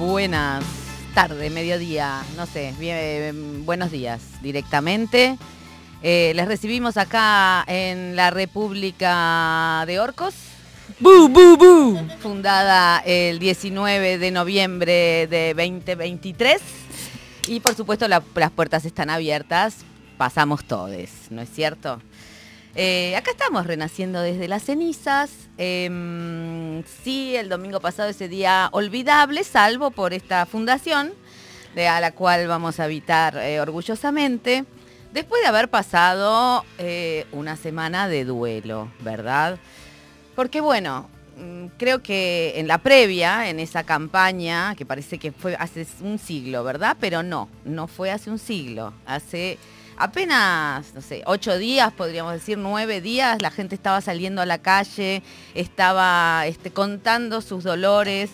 buenas tardes, mediodía, no sé, bien, buenos días directamente. Eh, les recibimos acá en la República de Orcos. ¡Bu, bu, bu! Fundada el 19 de noviembre de 2023. Y por supuesto las puertas están abiertas. Pasamos todos, ¿no es cierto? Eh, acá estamos renaciendo desde las cenizas. Em, sí, el domingo pasado ese día olvidable, salvo por esta fundación, de, a la cual vamos a habitar eh, orgullosamente, después de haber pasado eh, una semana de duelo, ¿verdad? Porque bueno, mm, creo que en la previa, en esa campaña, que parece que fue hace un siglo, ¿verdad? Pero no, no fue hace un siglo, hace apenas, no sé, ocho días, podríamos decir, nueve días, la gente estaba saliendo a la calle, estaba este, contando sus dolores,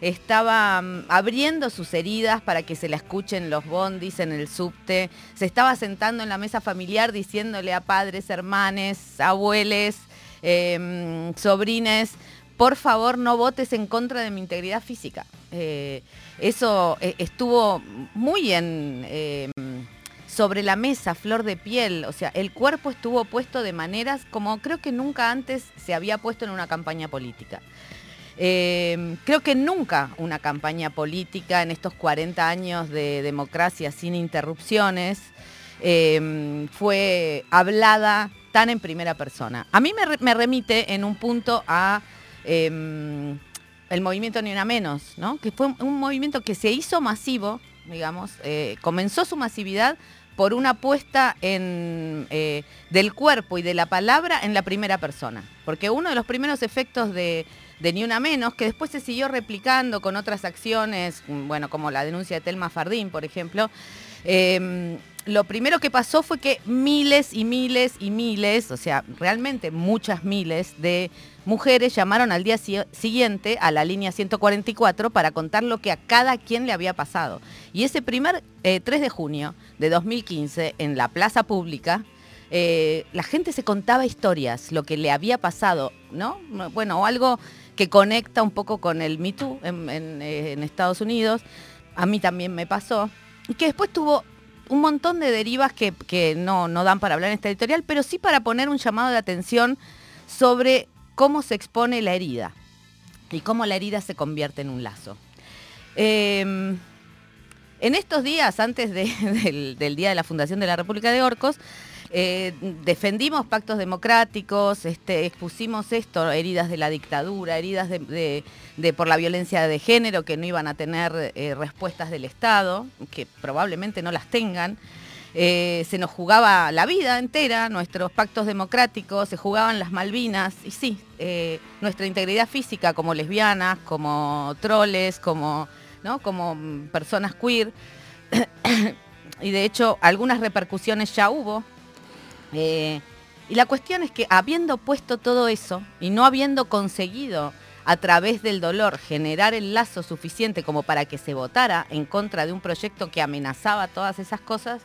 estaba mm, abriendo sus heridas para que se la escuchen los bondis en el subte, se estaba sentando en la mesa familiar diciéndole a padres, hermanes, abuelos, em, sobrines, por favor no votes en contra de mi integridad física. Eh, eso eh, estuvo muy en em, sobre la mesa, flor de piel, o sea, el cuerpo estuvo puesto de maneras como creo que nunca antes se había puesto en una campaña política. Eh, creo que nunca una campaña política en estos 40 años de democracia sin interrupciones eh, fue hablada tan en primera persona. A mí me, remite en un punto a em, el movimiento Ni Una Menos, ¿no? que fue un movimiento que se hizo masivo, digamos, eh, comenzó su masividad por una puesta en, eh, del cuerpo y de la palabra en la primera persona. Porque uno de los primeros efectos de, Ni Una Menos, que después se siguió replicando con otras acciones, bueno, como la denuncia de Telma Fardín, por ejemplo, em, lo primero que pasó fue que miles y miles y miles, o sea, realmente muchas miles de mujeres llamaron al día siguiente a la línea 144 para contar lo que a cada quien le había pasado. Y ese primer 3 eh, de junio de 2015, en la plaza pública, eh, la gente se contaba historias, lo que le había pasado, ¿no? Bueno, algo que conecta un poco con el Me Too en, eh, en Estados Unidos. A mí también me pasó. Y que después tuvo un montón de derivas que, no, no, dan para hablar en esta editorial, pero sí para poner un llamado de atención sobre cómo se expone la herida y cómo la herida se convierte en un lazo. Em, en estos días, antes del, día de la fundación de la República de Orcos, eh, defendimos pactos democráticos, este, expusimos esto, heridas de la dictadura, heridas de, por la violencia de género que no iban a tener eh, respuestas del Estado, que probablemente no las tengan. Eh, se nos jugaba la vida entera, nuestros pactos democráticos, se jugaban las Malvinas, y sí, nuestra integridad física como lesbianas, como troles, como, ¿no? como personas queer. y de hecho algunas repercusiones ya hubo eh, y la cuestión es que habiendo puesto todo eso y no habiendo conseguido a través del dolor generar el lazo suficiente como para que se votara en contra de un proyecto que amenazaba todas esas cosas,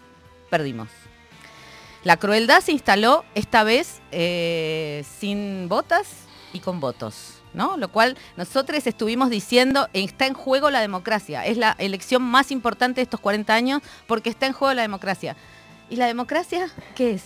perdimos. La crueldad se instaló esta vez eh, sin votas y con votos. ¿No? Lo cual nosotros estuvimos diciendo, está en juego la democracia, es la elección más importante de estos 40 años porque está en juego la democracia. ¿Y la democracia qué es?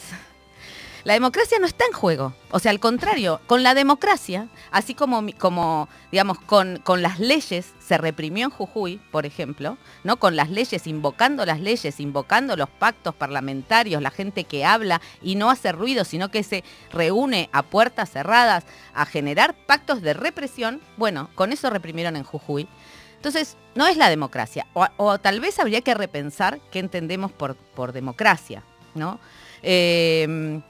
La democracia no está en juego. O sea, al contrario, con la democracia, así como, como digamos, con, con, las leyes se reprimió en Jujuy, por ejemplo, ¿no? Con las leyes, invocando las leyes, invocando los pactos parlamentarios, la gente que habla y no hace ruido, sino que se reúne a puertas cerradas a generar pactos de represión, bueno, con eso reprimieron en Jujuy. Entonces, no es la democracia. O, tal vez habría que repensar qué entendemos por, por democracia, ¿no? Eh,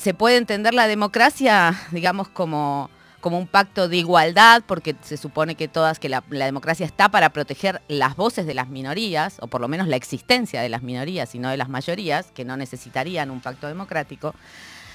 se puede entender la democracia, digamos, como, como un pacto de igualdad, porque se supone que todas, que la, democracia está para proteger las voces de las minorías, o por lo menos la existencia de las minorías y no de las mayorías, que no necesitarían un pacto democrático.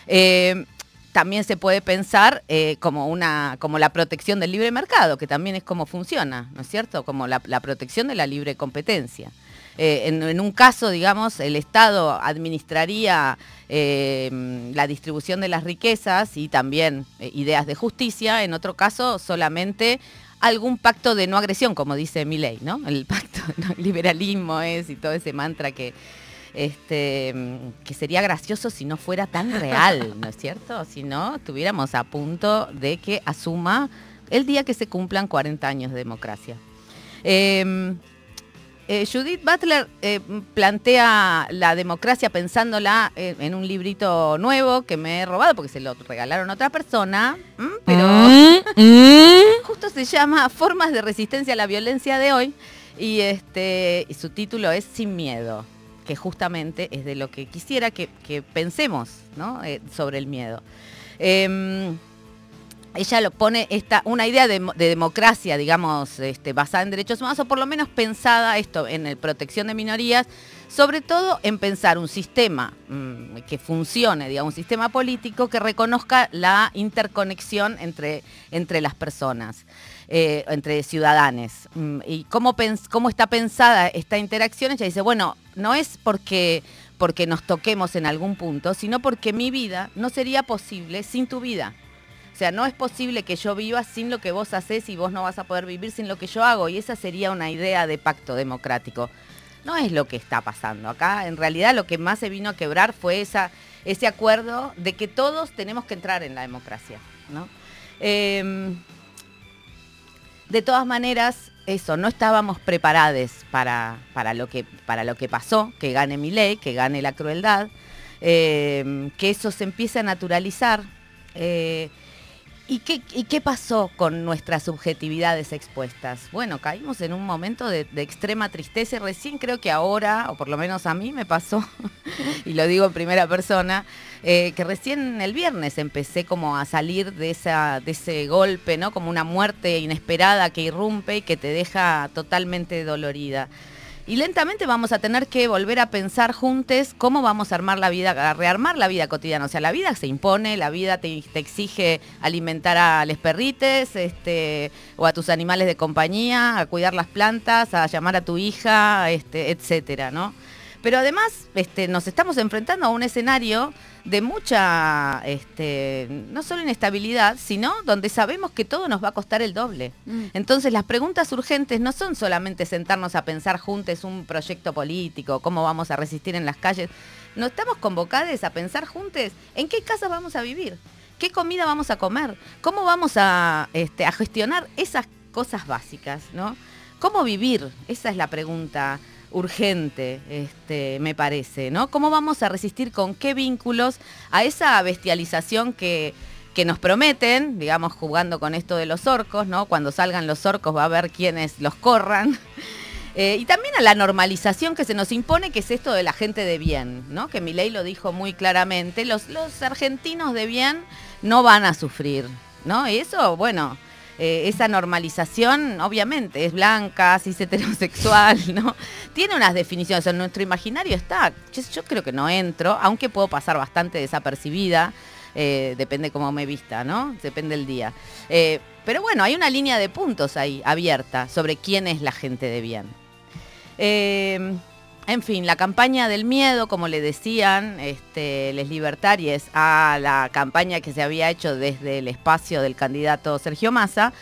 Eh, también se puede pensar eh, como, una, como la protección del libre mercado, que también es como funciona, ¿no es cierto? Como la protección de la libre competencia. Eh, en, un caso, digamos, el Estado administraría eh, la distribución de las riquezas y también eh, ideas de justicia, en otro caso solamente algún pacto de no agresión, como dice mi ley, ¿no? El pacto de liberalismo es y todo ese mantra que, este, que sería gracioso si no fuera tan real, ¿no es cierto? Si no, estuviéramos a punto de que asuma el día que se cumplan 40 años de democracia. Em, eh, Judith Butler eh, plantea la democracia pensándola en un librito nuevo que me he robado porque se lo regalaron a otra persona, pero mm, mm. justo se llama Formas de resistencia a la violencia de hoy y este y su título es Sin miedo, que justamente es de lo que quisiera que, pensemos eh, sobre el miedo. Ella lo pone esta, una idea de, democracia, digamos, este, basada en derechos humanos, o por lo menos pensada esto en la protección de minorías, sobre todo en pensar un sistema mm, que funcione, digamos, un sistema político que reconozca la interconexión entre, entre las personas, eh, entre ciudadanos. Mm, y cómo, cómo está pensada esta interacción, ella dice, bueno, no es porque porque nos toquemos en algún punto, sino porque mi vida no sería posible sin tu vida. O sea, no es posible que yo viva sin lo que vos haces y vos no vas a poder vivir sin lo que yo hago. Y esa sería una idea de pacto democrático. No es lo que está pasando. Acá en realidad lo que más se vino a quebrar fue esa, ese acuerdo de que todos tenemos que entrar en la democracia. Em, de todas maneras, eso, no estábamos preparados para, para, lo, que, para lo que pasó, que gane mi ley, que gane la crueldad, em, que eso se empiece a naturalizar. Eh, ¿Y qué, pasó con nuestras subjetividades expuestas? Bueno, caímos en un momento de, extrema tristeza y recién creo que ahora, o por lo menos a mí me pasó, y lo digo en primera persona, eh, que recién el viernes empecé como a salir de, esa, de ese golpe, ¿no? Como una muerte inesperada que irrumpe y que te deja totalmente dolorida. Y lentamente vamos a tener que volver a pensar juntos cómo vamos a armar la vida, a rearmar la vida cotidiana. O sea, la vida se impone, la vida te, exige alimentar a los perrites este, o a tus animales de compañía, a cuidar las plantas, a llamar a tu hija, este, etcétera, ¿no? Pero además este, nos estamos enfrentando a un escenario de mucha, este, no solo inestabilidad, sino donde sabemos que todo nos va a costar el doble. Mm. Entonces las preguntas urgentes no son solamente sentarnos a pensar juntos un proyecto político, cómo vamos a resistir en las calles. No estamos convocados a pensar juntos en qué casa vamos a vivir, qué comida vamos a comer, cómo vamos a, este, a gestionar esas cosas básicas, ¿no? ¿Cómo vivir? Esa es la pregunta urgente, este, me parece, ¿no? ¿Cómo vamos a resistir con qué vínculos a esa bestialización que, que nos prometen, digamos, jugando con esto de los orcos, ¿no? Cuando salgan los orcos va a haber quienes los corran. Eh, y también a la normalización que se nos impone, que es esto de la gente de bien, ¿no? Que ley lo dijo muy claramente, los, los argentinos de bien no van a sufrir, ¿no? Y eso, bueno, eh, esa normalización, obviamente, es blanca, es heterosexual, ¿no? Tiene unas definiciones, en nuestro imaginario está. Yo, creo que no entro, aunque puedo pasar bastante desapercibida, eh, depende cómo me vista, ¿no? Depende del día. Eh, pero bueno, hay una línea de puntos ahí abierta sobre quién es la gente de bien. En fin, la campaña del miedo, como le decían este, les libertarios a la campaña que se había hecho desde el espacio del candidato Sergio Massa,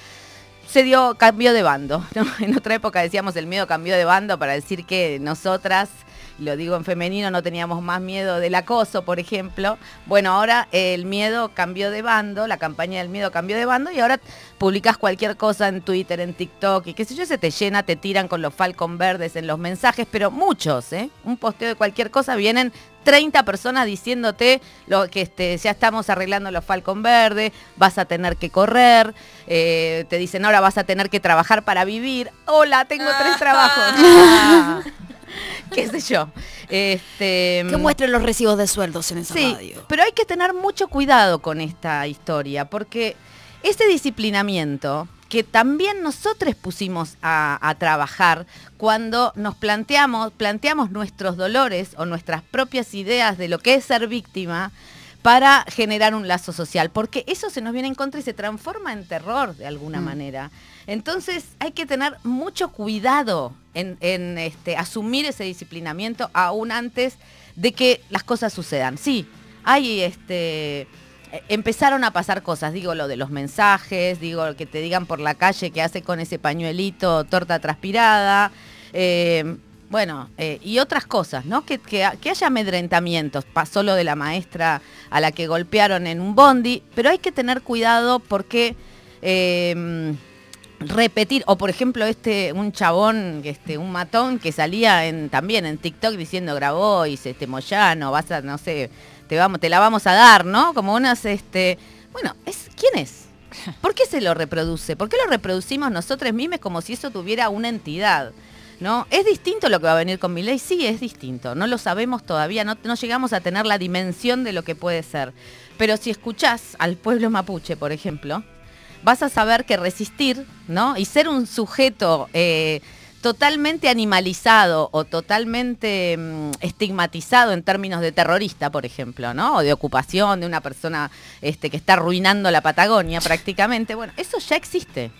se dio cambio de bando. En otra época decíamos el miedo cambió de bando para decir que nosotras lo digo en femenino, no teníamos más miedo del acoso, por ejemplo. Bueno, ahora el miedo cambió de bando, la campaña del miedo cambió de bando y ahora publicas cualquier cosa en Twitter, en TikTok y qué sé yo, se te llena, te tiran con los falcon verdes en los mensajes, pero muchos, ¿eh? Un posteo de cualquier cosa vienen 30 personas diciéndote lo que este, ya estamos arreglando los Falcon Verdes, vas a tener que correr, eh, te dicen ahora vas a tener que trabajar para vivir. Hola, tengo tres trabajos. qué sé yo. Este, que muestren los recibos de sueldos en esa sí, Pero hay que tener mucho cuidado con esta historia, porque ese disciplinamiento que también nosotros pusimos a, trabajar cuando nos planteamos, planteamos nuestros dolores o nuestras propias ideas de lo que es ser víctima para generar un lazo social, porque eso se nos viene en contra y se transforma en terror de alguna mm. manera. Entonces hay que tener mucho cuidado en, este, asumir ese disciplinamiento aún antes de que las cosas sucedan. Sí, hay este, eh, empezaron a pasar cosas, digo lo de los mensajes, digo que te digan por la calle que hace con ese pañuelito torta transpirada, eh, bueno, eh, y otras cosas, ¿no? Que, que, haya amedrentamientos, pasó lo de la maestra a la que golpearon en un bondi, pero hay que tener cuidado porque repetir, o por ejemplo, este, un chabón, este, un matón que salía en, también en TikTok diciendo grabó y este Moyano, vas a, no sé, te vamos, te la vamos a dar, ¿no? Como unas, este. Bueno, es, ¿quién es? ¿Por qué se lo reproduce? ¿Por qué lo reproducimos nosotros mismos como si eso tuviera una entidad? ¿No? ¿Es distinto lo que va a venir con mi ley? Sí, es distinto. No lo sabemos todavía, no, no llegamos a tener la dimensión de lo que puede ser. Pero si escuchás al pueblo mapuche, por ejemplo, vas a saber que resistir, ¿no? Y ser un sujeto eh, totalmente animalizado o totalmente mm, estigmatizado en términos de terrorista, por ejemplo, ¿no? O de ocupación de una persona este, que está arruinando la Patagonia prácticamente. Bueno, eso ya existe.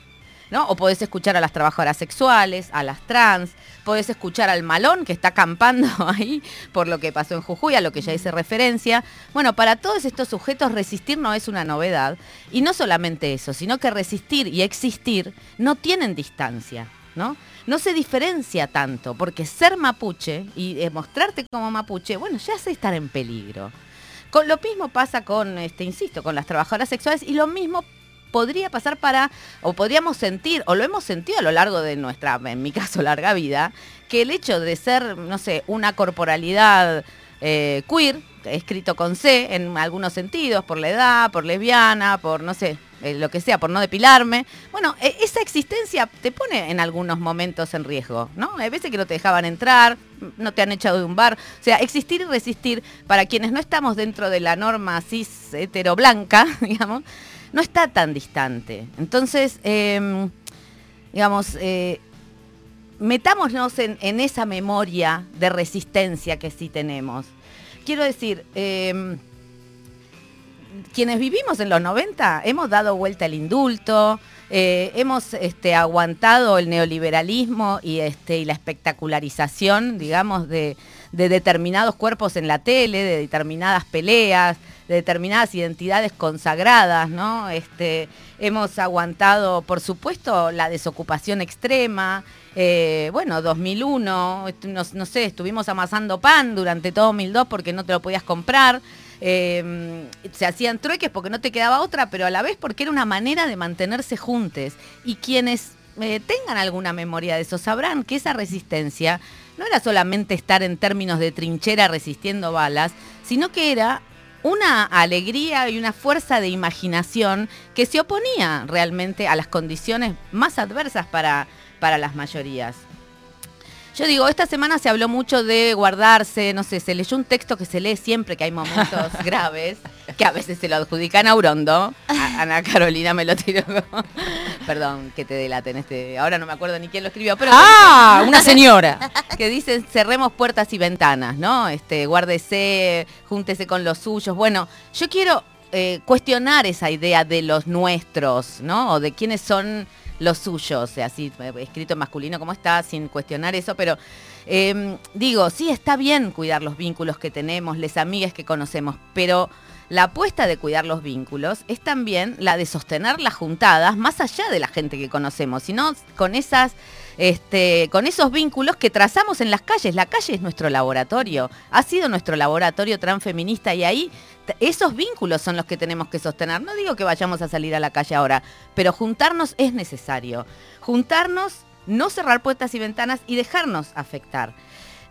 ¿no? O podés escuchar a las trabajadoras sexuales, a las trans, podés escuchar al malón que está acampando ahí por lo que pasó en Jujuy, a lo que ya hice referencia. Bueno, para todos estos sujetos resistir no es una novedad. Y no solamente eso, sino que resistir y existir no tienen distancia, ¿no? No se diferencia tanto, porque ser mapuche y demostrarte como mapuche, bueno, ya hace estar en peligro. Con, lo mismo pasa con, este, insisto, con las trabajadoras sexuales y lo mismo podría pasar para, o podríamos sentir, o lo hemos sentido a lo largo de nuestra, en mi caso, larga vida, que el hecho de ser, no sé, una corporalidad eh, queer, escrito con C en algunos sentidos, por la edad, por lesbiana, por, no sé, eh, lo que sea, por no depilarme. Bueno, e, esa existencia te pone en algunos momentos en riesgo, ¿no? Hay veces que no te dejaban entrar, no te han echado de un bar. O sea, existir y resistir, para quienes no estamos dentro de la norma cis hetero blanca, digamos, no está tan distante. Entonces, em, digamos, eh, metámonos en, esa memoria de resistencia que sí tenemos. Quiero decir, em, quienes vivimos en los 90 hemos dado vuelta al indulto, eh, hemos este, aguantado el neoliberalismo y, este, y la espectacularización, digamos, de, de determinados cuerpos en la tele, de determinadas peleas, de determinadas identidades consagradas, ¿no? Este, hemos aguantado, por supuesto, la desocupación extrema. Eh, bueno, 2001, no, sé, estuvimos amasando pan durante todo 2002 porque no te lo podías comprar. Em, se hacían trueques porque no te quedaba otra, pero a la vez porque era una manera de mantenerse juntos. Y quienes eh, tengan alguna memoria de eso sabrán que esa resistencia no era solamente estar en términos de trinchera resistiendo balas, sino que era una alegría y una fuerza de imaginación que se oponía realmente a las condiciones más adversas para, para las mayorías. Yo digo, esta semana se habló mucho de guardarse, no sé, se leyó un texto que se lee siempre que hay momentos graves, que a veces se lo adjudican a Urondo. Ana Carolina me lo tiró. Perdón que te delaten este. Ahora no me acuerdo ni quién lo escribió, pero. ¡Ah! Una señora. Que dice cerremos puertas y ventanas, ¿no? Este, guárdese, júntese con los suyos. Bueno, yo quiero eh, cuestionar esa idea de los nuestros, ¿no? O de quiénes son los suyos, o sea, así escrito en masculino como está, sin cuestionar eso, pero em, digo, sí está bien cuidar los vínculos que tenemos, les amigas que conocemos, pero la apuesta de cuidar los vínculos es también la de sostener las juntadas más allá de la gente que conocemos, sino con esas este, con esos vínculos que trazamos en las calles. La calle es nuestro laboratorio, ha sido nuestro laboratorio transfeminista y ahí esos vínculos son los que tenemos que sostener. No digo que vayamos a salir a la calle ahora, pero juntarnos es necesario. Juntarnos, no cerrar puertas y ventanas y dejarnos afectar.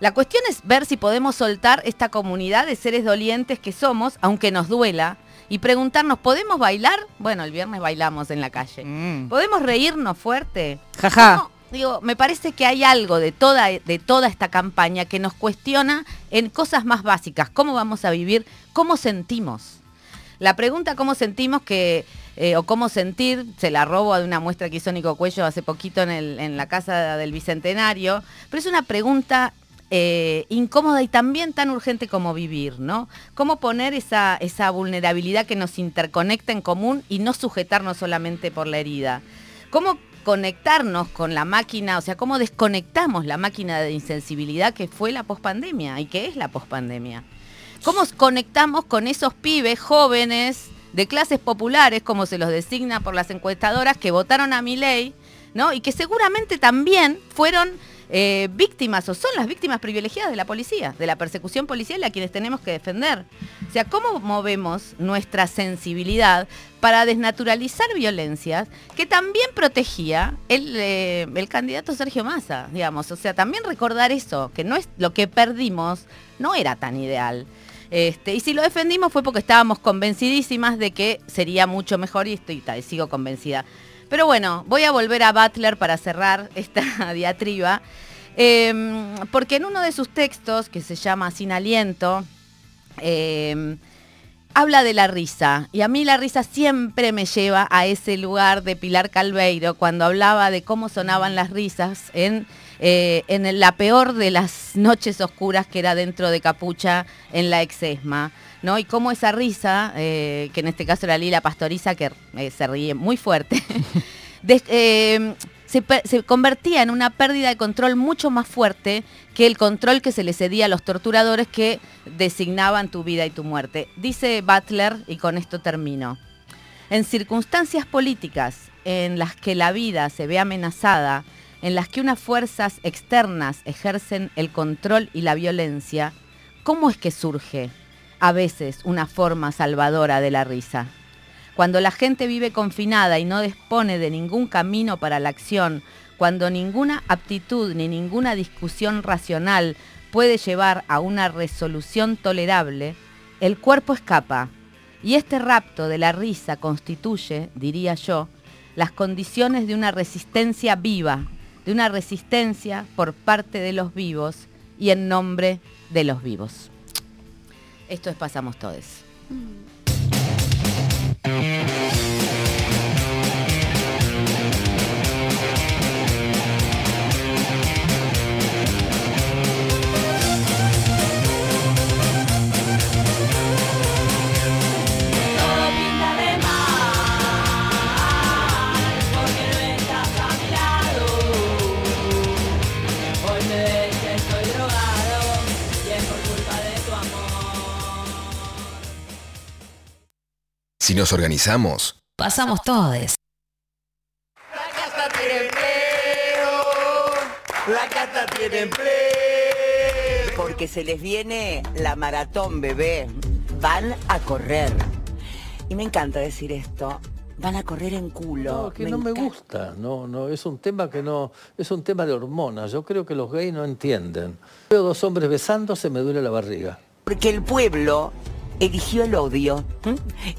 La cuestión es ver si podemos soltar esta comunidad de seres dolientes que somos, aunque nos duela, y preguntarnos, ¿podemos bailar? Bueno, el viernes bailamos en la calle. Mm. ¿Podemos reírnos fuerte? Jaja. Digo, me parece que hay algo de toda, de toda esta campaña que nos cuestiona en cosas más básicas. ¿Cómo vamos a vivir? ¿Cómo sentimos? La pregunta cómo sentimos que, eh, o cómo sentir, se la robo de una muestra que hizo Nico Cuello hace poquito en, la casa del Bicentenario, pero es una pregunta eh, incómoda y también tan urgente como vivir, ¿no? Cómo poner esa, esa vulnerabilidad que nos interconecta en común y no sujetarnos solamente por la herida. ¿Cómo conectarnos con la máquina, o sea, cómo desconectamos la máquina de insensibilidad que fue la pospandemia y que es la pospandemia. ¿Cómo conectamos con esos pibes jóvenes, de clases populares, como se los designa por las encuestadoras, que votaron a mi ley, ¿no? Y que seguramente también fueron eh, víctimas o son las víctimas privilegiadas de la policía, de la persecución policial a quienes tenemos que defender. O sea, ¿cómo movemos nuestra sensibilidad para desnaturalizar violencias que también protegía el, eh, el candidato Sergio Massa, digamos? O sea, también recordar eso, que no es lo que perdimos, no era tan ideal. Este, y si lo defendimos fue porque estábamos convencidísimas de que sería mucho mejor y estoy y sigo convencida. Pero bueno, voy a volver a Butler para cerrar esta diatriba, em, porque en uno de sus textos, que se llama Sin Aliento, em, habla de la risa. Y a mí la risa siempre me lleva a ese lugar de Pilar Calveiro, cuando hablaba de cómo sonaban las risas en, eh, en la peor de las noches oscuras que era dentro de Capucha en la exesma. ¿no? Y cómo esa risa, eh, que en este caso era Lila Pastoriza, que eh, se ríe muy fuerte, eh, se, convertía en una pérdida de control mucho más fuerte que el control que se le cedía a los torturadores que designaban tu vida y tu muerte. Dice Butler, y con esto termino, en circunstancias políticas en las que la vida se ve amenazada, en las que unas fuerzas externas ejercen el control y la violencia, ¿cómo es que surge a veces una forma salvadora de la risa. Cuando la gente vive confinada y no dispone de ningún camino para la acción, cuando ninguna aptitud ni ninguna discusión racional puede llevar a una resolución tolerable, el cuerpo escapa. Y este rapto de la risa constituye, diría yo, las condiciones de una resistencia viva, de una resistencia por parte de los vivos y en nombre de los vivos. Esto es Pasamos Todes. Thank you. Si nos organizamos, pasamos todos. La cata tiene empleo. La cata tiene empleo. Porque se les viene la maratón, bebé. Van a correr. Y me encanta decir esto. Van a correr en culo. No, que no me gusta, no, no, es un tema que no, es un tema de hormonas. Yo creo que los gays no entienden. Veo dos hombres besándose, me duele la barriga. Porque el pueblo eligió el odio,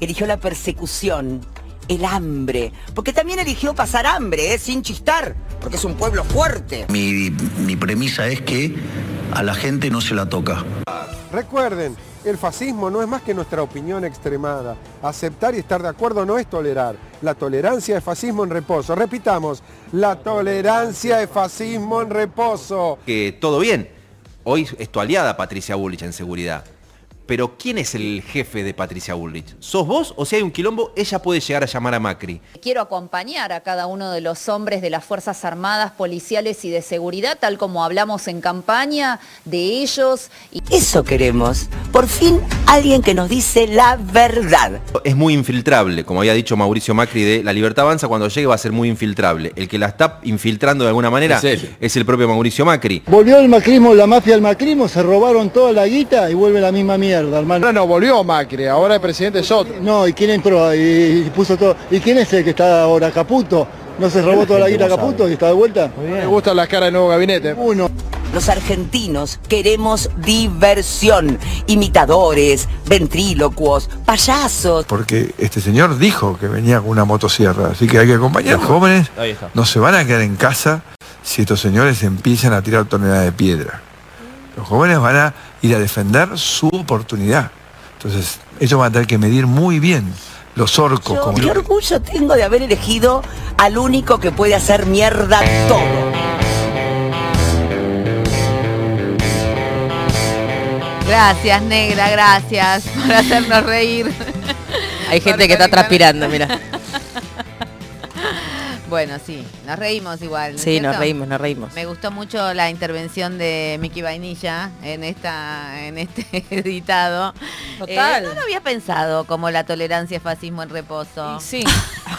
eligió la persecución, el hambre, porque también eligió pasar hambre, ¿eh? sin chistar, porque es un pueblo fuerte. Mi, mi premisa es que a la gente no se la toca. Recuerden, el fascismo no es más que nuestra opinión extremada. Aceptar y estar de acuerdo no es tolerar. La tolerancia es fascismo en reposo. Repitamos, la tolerancia es fascismo en reposo. Que todo bien. Hoy es tu aliada Patricia Bullich en seguridad. Pero ¿quién es el jefe de Patricia Bullrich? ¿Sos vos o si hay un quilombo, ella puede llegar a llamar a Macri? Quiero acompañar a cada uno de los hombres de las Fuerzas Armadas, policiales y de seguridad, tal como hablamos en campaña, de ellos. Y... Eso queremos. Por fin alguien que nos dice la verdad. Es muy infiltrable, como había dicho Mauricio Macri de La Libertad Avanza, cuando llegue va a ser muy infiltrable. El que la está infiltrando de alguna manera es, el propio Mauricio Macri. Volvió el macrismo, la mafia del macrismo, se robaron toda la guita y vuelve la misma mierda hermano. Ahora no volvió Macri, ahora el presidente es otro. No, ¿y quién entró? Y, puso todo. ¿Y quién es el que está ahora? Caputo. ¿No se robó toda la guita Caputo y está de vuelta? Me gustan las caras del nuevo gabinete. Uno. Los argentinos queremos diversión, imitadores, ventrílocuos, payasos. Porque este señor dijo que venía con una motosierra, así que hay que acompañar. Los jóvenes no se van a quedar en casa si estos señores empiezan a tirar toneladas de piedra. Los jóvenes van a ir a defender su oportunidad. Entonces, ellos van a tener que medir muy bien los orcos. como qué orgullo tengo de haber elegido al único que puede hacer mierda todo. Gracias, negra, gracias por hacernos reír. Hay gente que está transpirando, mira. Bueno, sí, nos reímos igual. ¿no es Sí, nos reímos, nos reímos. Me gustó mucho la intervención de Miki Vainilla en esta en este editado. Total. Eh, no lo había pensado como la tolerancia es fascismo en reposo. Sí.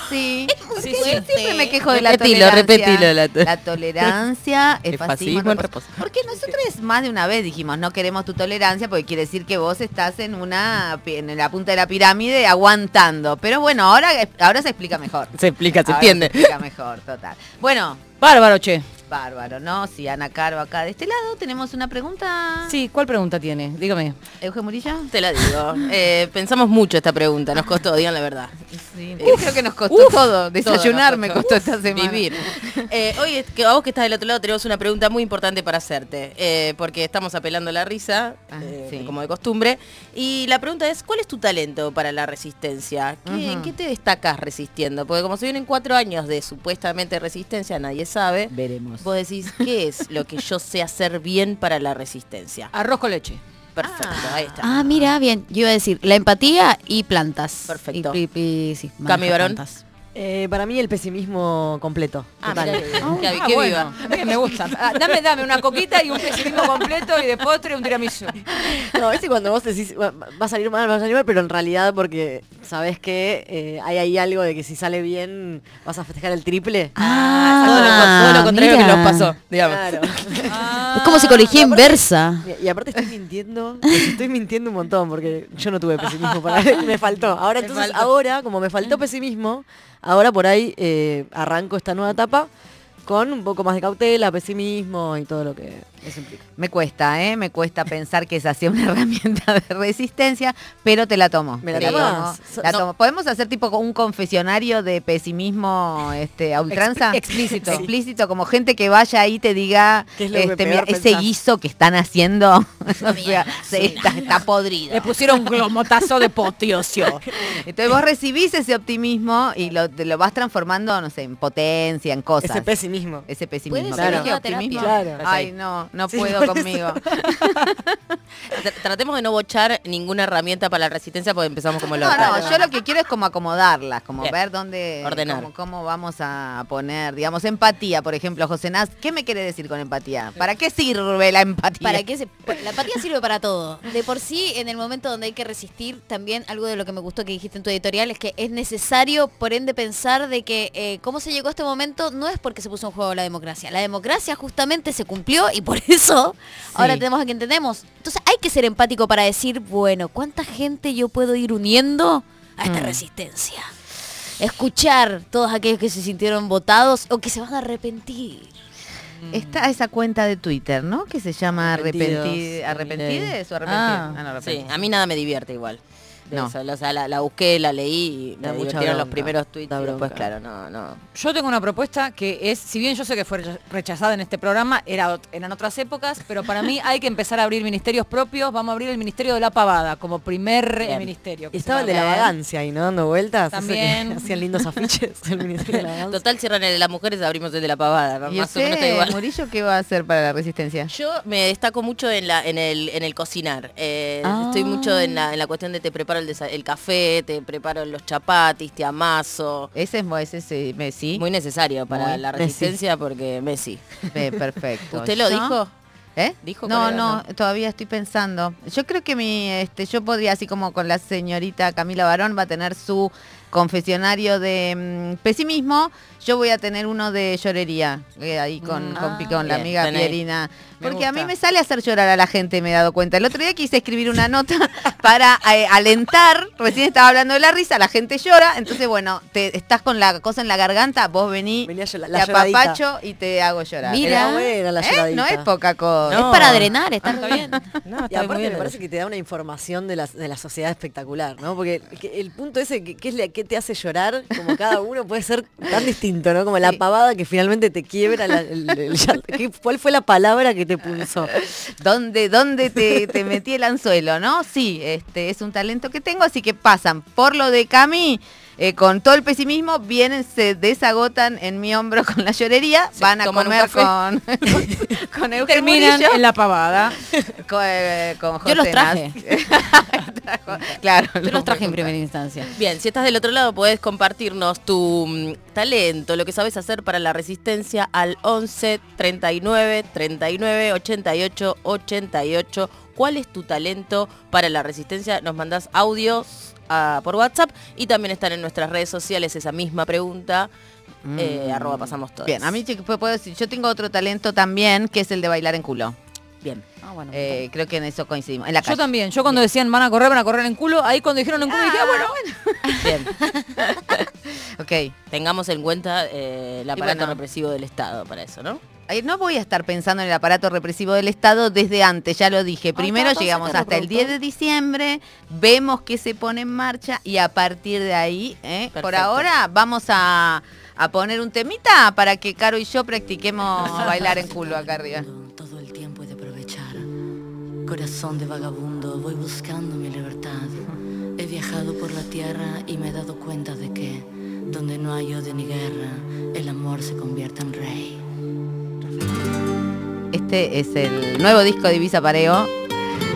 Sí, Sí, porque sí. siempre me quejo de la Repetilo, tolerancia. repetilo, la to- La tolerancia es Es fascismo, fascismo en en reposo. Porque nosotros más de una vez dijimos, no queremos tu tolerancia porque quiere decir que vos estás en una en la punta de la pirámide aguantando. Pero bueno, ahora ahora se explica mejor. Se explica, se Ahora entiende. Se explica mejor, total. Bueno, Bárbaro, che. Bárbaro, ¿no? Si Ana Caro acá de este lado tenemos una pregunta. Sí, ¿cuál pregunta tiene? Dígame. Euge Murillo. Te la digo. Eh, pensamos mucho esta pregunta, nos costó, digan la verdad. Sí, creo que nos costó todo. Desayunar me costó esta semana. Vivir. Eh, hoy, es que a vos que estás del otro lado, tenemos una pregunta muy importante para hacerte. eh, porque estamos apelando a la risa, Ah, eh, sí. como de costumbre. Y la pregunta es, ¿cuál es tu talento para la resistencia? ¿Qué, ¿En Ujú. qué te destacas resistiendo? Porque como se vienen cuatro años de supuestamente resistencia, nadie sabe. Veremos. Vos decís, ¿qué es lo que yo sé hacer bien para la resistencia? Arroz con leche. Perfecto, ahí está. Ah, mira, bien. Yo iba a decir la empatía y plantas. Perfecto. Y, y- y- sí, Cami plantas. Eh, para mí el pesimismo completo. Ah, total. qué. Ah, Qué- qué bueno. viva. Bien, me gusta. Ah, dame, dame una coquita y un pesimismo completo y de postre un tiramisú. No, ese cuando vos decís va, a salir mal, va a salir mal, pero en realidad porque sabés que eh, hay ahí algo de que si sale bien vas a festejar el triple. Ah, todo, lo, todo lo contrario mira. que nos pasó, digamos. Claro. Es como psicología inversa. Y, y aparte estoy mintiendo, estoy mintiendo un montón porque yo no tuve pesimismo para me faltó. Ahora entonces faltó. ahora, como me faltó pesimismo, ahora por ahí eh, arranco esta nueva etapa con un poco más de cautela, pesimismo y todo lo que eso implica. Me cuesta, ¿eh? Me cuesta pensar que esa sea una herramienta de resistencia, pero te la tomo. ¿Me la te tomás? tomo, la No. tomo. ¿Podemos hacer tipo un confesionario de pesimismo este, a ultranza? Exp- explícito. Explícito, como gente que vaya ahí y te diga, ¿Qué es este, mira, ese guiso que están haciendo, o sea, se- está, está podrido. Le pusieron un glomotazo de potiocio. Entonces vos recibís ese optimismo y lo, te lo vas transformando, no sé, en potencia, en cosas. Ese pesimismo. Ese pesimismo. Puede ser Claro. una optimismo. terapia. Claro. Ay, no, no Sí, puedo conmigo. Tr- Tratemos de no bochar ninguna herramienta para la resistencia porque empezamos como No, locos. no, yo lo que quiero es como acomodarlas, como Bien. ver dónde, Ordenar. Cómo, cómo vamos a poner, digamos, empatía, por ejemplo, José Naz, ¿qué me quiere decir con empatía? ¿Para qué sirve la empatía? ¿Para qué se- la empatía sirve para todo. De por sí, en el momento donde hay que resistir, también algo de lo que me gustó que dijiste en tu editorial es que es necesario, por ende, pensar de que eh, cómo se llegó a este momento no es porque se puso en juego la democracia. La democracia justamente se cumplió y por eso ahora tenemos a quien tenemos. Entonces hay que ser empático para decir, bueno, ¿cuánta gente yo puedo ir uniendo a esta Mm. resistencia? Escuchar todos aquellos que se sintieron votados o que se van a arrepentir. Está esa cuenta de Twitter, ¿no? Que se llama Arrepentidos. Arrepenti- ¿Arrepentides o Ah, Arrepentidos? Ah, no, Sí, Arrepentidos. a mí nada me divierte igual. No. eso, o sea, la, la busqué, la leí y me divirtieron los primeros tweets y después, claro, no, no. Yo tengo una propuesta que es, si bien yo sé que fue recha- rechazada en este programa, era, eran otras épocas, pero para mí hay que empezar a abrir ministerios propios. Vamos a abrir el Ministerio de la Pavada como primer Bien. ministerio. Y estaba el de la vagancia ahí, ¿no? Dando vueltas. También. hacían lindos afiches el Ministerio de la Vagancia. Total, cierran el de las mujeres, abrimos el de la pavada. ¿Y más o menos está usted, igual. Murillo, qué va a hacer para la resistencia? Yo me destaco mucho en la en el en el cocinar. Eh, Ah. Estoy mucho en la, en la cuestión de te preparo el, café, te preparo los chapatis, te amaso. Ese es ese, ese Messi. Muy necesario para Muy la Messi. resistencia porque Messi. Pe- perfecto. ¿Usted lo ¿Yo? dijo? ¿Eh? ¿Dijo no, no, todavía estoy pensando. Yo creo que mi, este, yo podría, así como con la señorita Camila Barón, va a tener su confesionario de mm, pesimismo. Yo voy a tener uno de llorería, eh, ahí con, Mm. con, Ah, Pi- con la bien, amiga. Pierina. Porque a mí me sale hacer llorar a la gente, me he dado cuenta. El otro día quise escribir una nota para eh, alentar, recién estaba hablando de la risa, la gente llora, entonces bueno, te estás con la cosa en la garganta, vos vení, Venía la- te la lloradita. apapacho y te hago llorar. Mira. Era buena la ¿Eh? No es poca cosa. Es para drenar, está bien. No, Y aparte bien. me parece que te da una información de la, de la sociedad espectacular, ¿no? Porque que- el punto ese que, que es la que te hace llorar, como cada uno puede ser tan distinto, ¿no? Como la Sí. pavada que finalmente te quiebra la- el- el llanto. ¿Qué- ¿Cuál fue la palabra que te punzó? ¿Dónde, dónde te, te metí el anzuelo, no? Sí, este es un talento que tengo, así que pasan por lo de Cami. Eh, con todo el pesimismo, vienen, se desagotan en mi hombro con la llorería, Se van a comer con, con Eugenio Terminan en la pavada. con, eh, con Yo los José traje. Claro. Yo los traje en primera instancia. Bien, si estás del otro lado, puedes compartirnos tu mm, talento, lo que sabes hacer para la resistencia al 11 39 39 88 88. ¿Cuál es tu talento para la resistencia? Nos mandás audios ah, por WhatsApp y también están en nuestras redes sociales esa misma pregunta. eh, arroba pasamos todo. Bien, a mí puedo decir, yo tengo otro talento también, que es el de bailar en culo. Bien. Eh, creo que en eso coincidimos. En la Yo calle. también. Yo cuando decían van a correr, van a correr en culo, ahí cuando dijeron en culo dije, ah, bueno, Bien. ok. Tengamos en cuenta eh, el aparato bueno. represivo del Estado para eso, ¿no? No voy a estar pensando en el aparato represivo del Estado desde antes, ya lo dije. Primero llegamos hasta el pronto. 10 de diciembre, vemos qué se pone en marcha y a partir de ahí, ¿eh? por ahora vamos a, a poner un temita para que Caro y yo practiquemos bailar en culo acá arriba. Todo el tiempo. Corazón de vagabundo, voy buscando mi libertad. He viajado por la tierra y me he dado cuenta de que donde no hay odio ni guerra, el amor se convierte en rey. Este es el nuevo disco de Ibiza Pareo.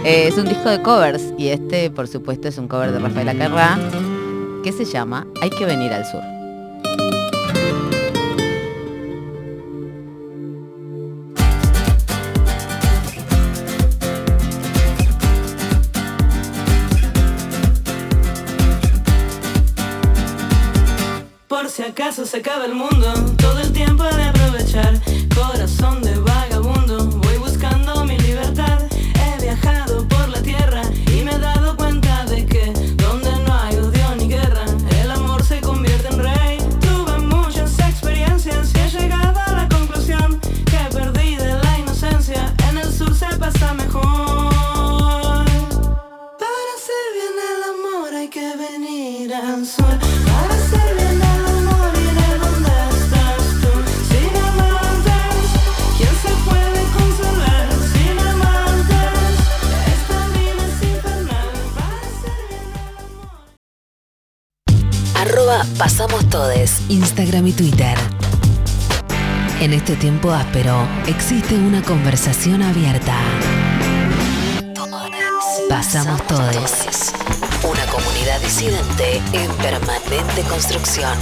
Eh, es un disco de covers y este, por supuesto, es un cover de Rafaela Carrá que se llama Hay que venir al sur. Por si acaso se acaba el mundo, todo el tiempo de aprovechar. Corazón de vagabundo, Todes, Instagram y Twitter. En este tiempo áspero existe una conversación abierta. Pasamos Todes. Una comunidad disidente en permanente construcción.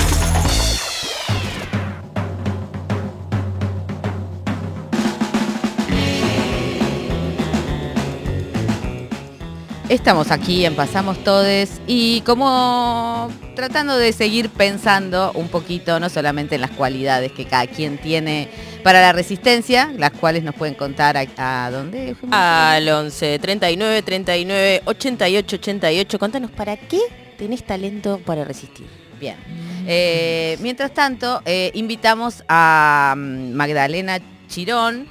Estamos aquí en Pasamos Todes y como tratando de seguir pensando un poquito, no solamente en las cualidades que cada quien tiene para la resistencia, las cuales nos pueden contar a, a dónde? Al 11 39 39 88 88. Contanos, ¿para qué tenés talento para resistir? Bien. Eh, mientras tanto, eh, invitamos a mm, Magdalena Chirón,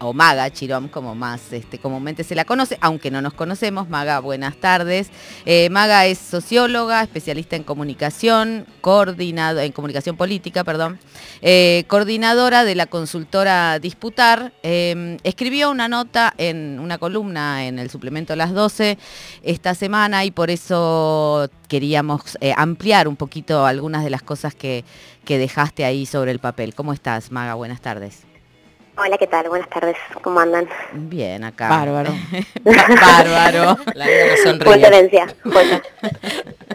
o Maga Chirón, como más este, comúnmente se la conoce, aunque no nos conocemos. Maga, buenas tardes. Eh, Maga es socióloga, especialista en comunicación, coordinado, en comunicación política, perdón, eh, coordinadora de la consultora Disputar. Eh, escribió una nota en una columna en el suplemento Las 12 esta semana y por eso queríamos eh, ampliar un poquito algunas de las cosas que, que dejaste ahí sobre el papel. ¿Cómo estás, Maga? Buenas tardes. Hola, ¿qué tal? Buenas tardes. ¿Cómo andan? Bien, acá. Bárbaro. Bárbaro. La vida no sonríe.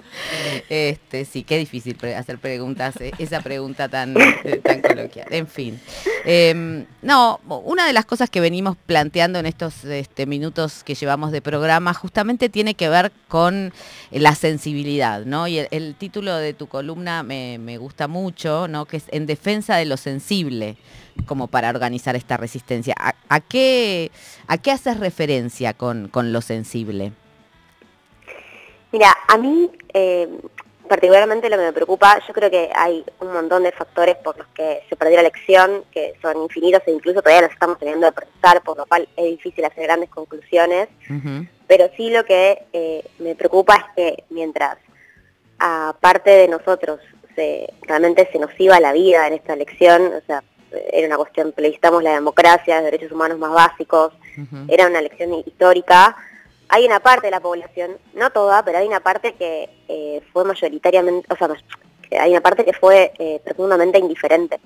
Este, sí, qué difícil pre- hacer preguntas, eh, esa pregunta tan, eh, tan coloquial. En fin. Em, no, una de las cosas que venimos planteando en estos este, minutos que llevamos de programa justamente tiene que ver con la sensibilidad, ¿no? Y el, el título de tu columna me, me gusta mucho, ¿no? Que es En defensa de lo sensible, como para organizar esta resistencia. ¿A, a qué, a qué haces referencia con, con lo sensible? Mira, a mí eh, particularmente lo que me preocupa, yo creo que hay un montón de factores por los que se perdió la elección, que son infinitos e incluso todavía los estamos teniendo que procesar, por lo cual es difícil hacer grandes conclusiones. Pero sí lo que eh, me preocupa es que mientras a parte de nosotros se, realmente se nos iba la vida en esta elección, o sea, era una cuestión, plebiscitamos la democracia, los derechos humanos más básicos, era una elección histórica, hay una parte de la población, no toda, pero hay una parte que eh, fue mayoritariamente, o sea, hay una parte que fue eh, profundamente indiferente.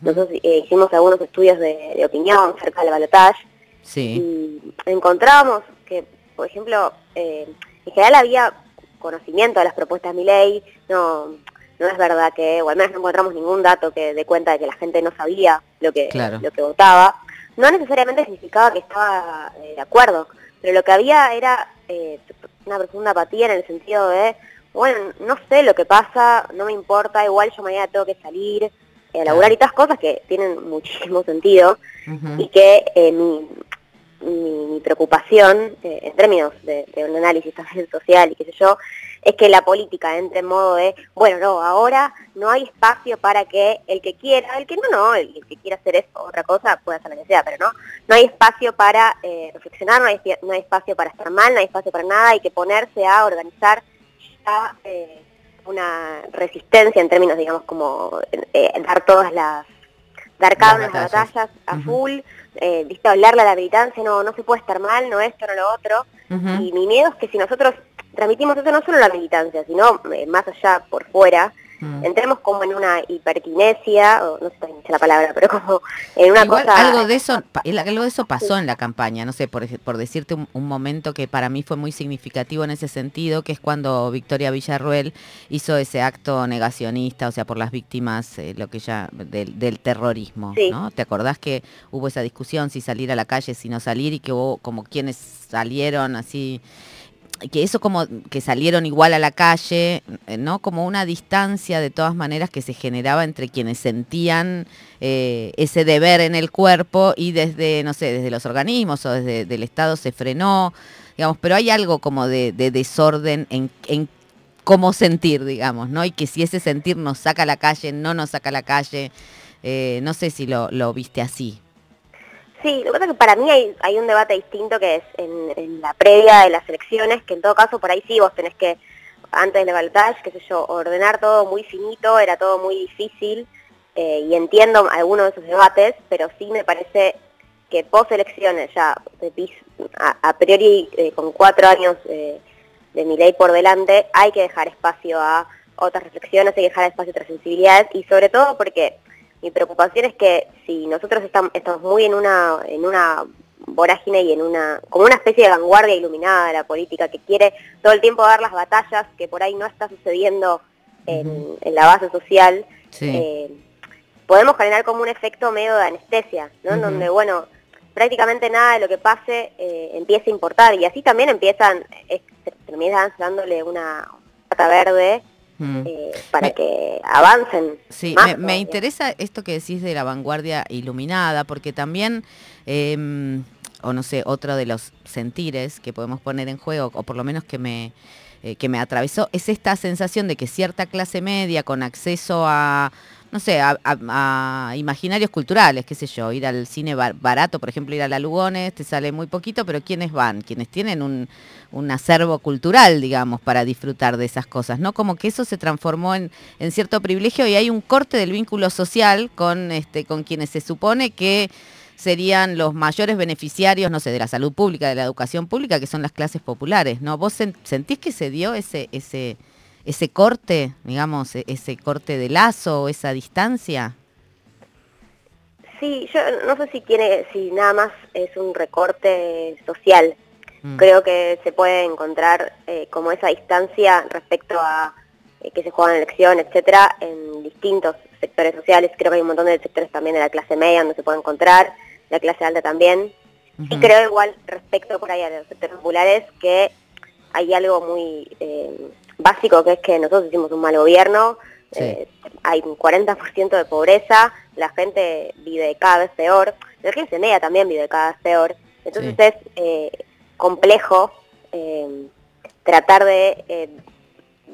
Nosotros eh, hicimos algunos estudios de, de opinión cerca del balotaje Sí. y encontramos que, por ejemplo, eh, en general había conocimiento de las propuestas de mi ley, no, no es verdad que, o al menos no encontramos ningún dato que dé cuenta de que la gente no sabía lo que, Claro. lo que votaba, no necesariamente significaba que estaba eh, de acuerdo, pero lo que había era eh, una profunda apatía en el sentido de, bueno, no sé lo que pasa, no me importa, igual yo mañana tengo que salir eh, a laburar y todas cosas que tienen muchísimo sentido y que eh, mi, mi, mi preocupación eh, en términos de, de un análisis también social y qué sé yo, es que la política entre en modo de, bueno, no, ahora no hay espacio para que el que quiera, el que no, no, el, que quiera hacer eso, otra cosa, puede hacer lo que sea, pero no, no hay espacio para eh, reflexionar, no hay, no hay espacio para estar mal, no hay espacio para nada, hay que ponerse a organizar ya eh, una resistencia en términos, digamos, como eh, dar todas las, dar cada una de las batallas. batallas a full, eh, viste, hablarle a la militancia, no, no se puede estar mal, no esto, no lo otro, y mi miedo es que si nosotros transmitimos eso no solo la militancia, sino eh, más allá, por fuera, Mm. entremos como en una hiperquinesia, o no sé si es la palabra, pero como en una Igual cosa... algo de eso algo de eso pasó en la campaña no sé por, por decirte un, un momento que para mí fue muy significativo en ese sentido que es cuando Victoria Villarruel hizo ese acto negacionista o sea por las víctimas eh, lo que ya del, del terrorismo Sí. no te acordás que hubo esa discusión si salir a la calle si no salir y que hubo como quienes salieron así que eso como que salieron igual a la calle, eh, ¿no? Como una distancia de todas maneras que se generaba entre quienes sentían eh, ese deber en el cuerpo y desde, no sé, desde los organismos o desde el Estado se frenó, digamos, pero hay algo como de, de desorden en, cómo sentir, digamos, ¿no? Y que si ese sentir nos saca a la calle, no nos saca a la calle, eh, no sé si lo viste así. Sí, lo que pasa es que para mí hay, un debate distinto que es en, en la previa de las elecciones, que en todo caso por ahí sí vos tenés que, antes del balotaje, qué sé yo, ordenar todo muy finito, era todo muy difícil, eh, y entiendo algunos de esos debates, pero sí me parece que post elecciones ya, a, a priori eh, con cuatro años eh, de mi ley por delante, hay que dejar espacio a otras reflexiones, hay que dejar espacio a otras sensibilidades, y sobre todo porque mi preocupación es que si nosotros estamos, estamos muy en una, en una vorágine y en una, como una especie de vanguardia iluminada de la política que quiere todo el tiempo dar las batallas que por ahí no está sucediendo en, en la base social, Sí. eh, podemos generar como un efecto medio de anestesia, ¿no? En donde, bueno, prácticamente nada de lo que pase eh, empieza a importar y así también empiezan, es, terminan dándole una pata verde Mm. eh, para que avancen. Sí, más me, me interesa esto que decís de la vanguardia iluminada, porque también, em, o no sé, otro de los sentires que podemos poner en juego, o por lo menos que me, eh, que me atravesó, es esta sensación de que cierta clase media con acceso a, no sé, a, imaginarios culturales, qué sé yo, ir al cine bar- barato, por ejemplo, ir a la Lugones, te sale muy poquito, pero ¿quiénes van? Quienes tienen un, un acervo cultural, digamos, para disfrutar de esas cosas, ¿no? Como que eso se transformó en, en cierto privilegio y hay un corte del vínculo social con, este, con quienes se supone que serían los mayores beneficiarios, no sé, de la salud pública, de la educación pública, que son las clases populares, ¿no? ¿Vos sen- sentís que se dio ese, ese, ese corte, digamos, e- ese corte de lazo o esa distancia? Sí, yo no sé si tiene, si nada más es un recorte social. Mm. Creo que se puede encontrar eh, como esa distancia respecto a eh, que se juegan elecciones, etcétera, en distintos sectores sociales. Creo que hay un montón de sectores también de la clase media donde se puede encontrar, la clase alta también. Y creo igual respecto por ahí a los sectores populares que hay algo muy eh, básico que es que nosotros hicimos un mal gobierno, eh, hay un 40% de pobreza, la gente vive cada vez peor, la clase media también vive cada vez peor, entonces Sí. es eh, complejo eh, tratar de eh,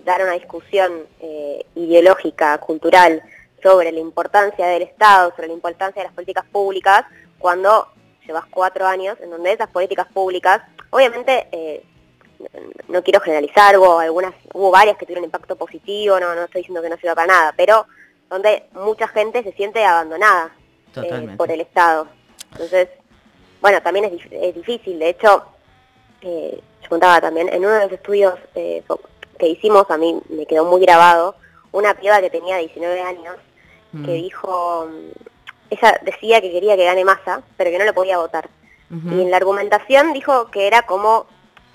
dar una discusión eh, ideológica, cultural, sobre la importancia del Estado, sobre la importancia de las políticas públicas, cuando llevas cuatro años en donde esas políticas públicas, obviamente, eh, no quiero generalizar, hubo algunas, hubo varias que tuvieron impacto positivo, no, no estoy diciendo que no sirva para nada, pero donde mucha gente se siente abandonada eh, por el Estado. Entonces, bueno, también es, es difícil, de hecho, eh, yo contaba también, en uno de los estudios eh, que hicimos, a mí me quedó muy grabado, una piba que tenía 19 años, que dijo, mm, ella decía que quería que gane masa, pero que no le podía votar. Y en la argumentación dijo que era como,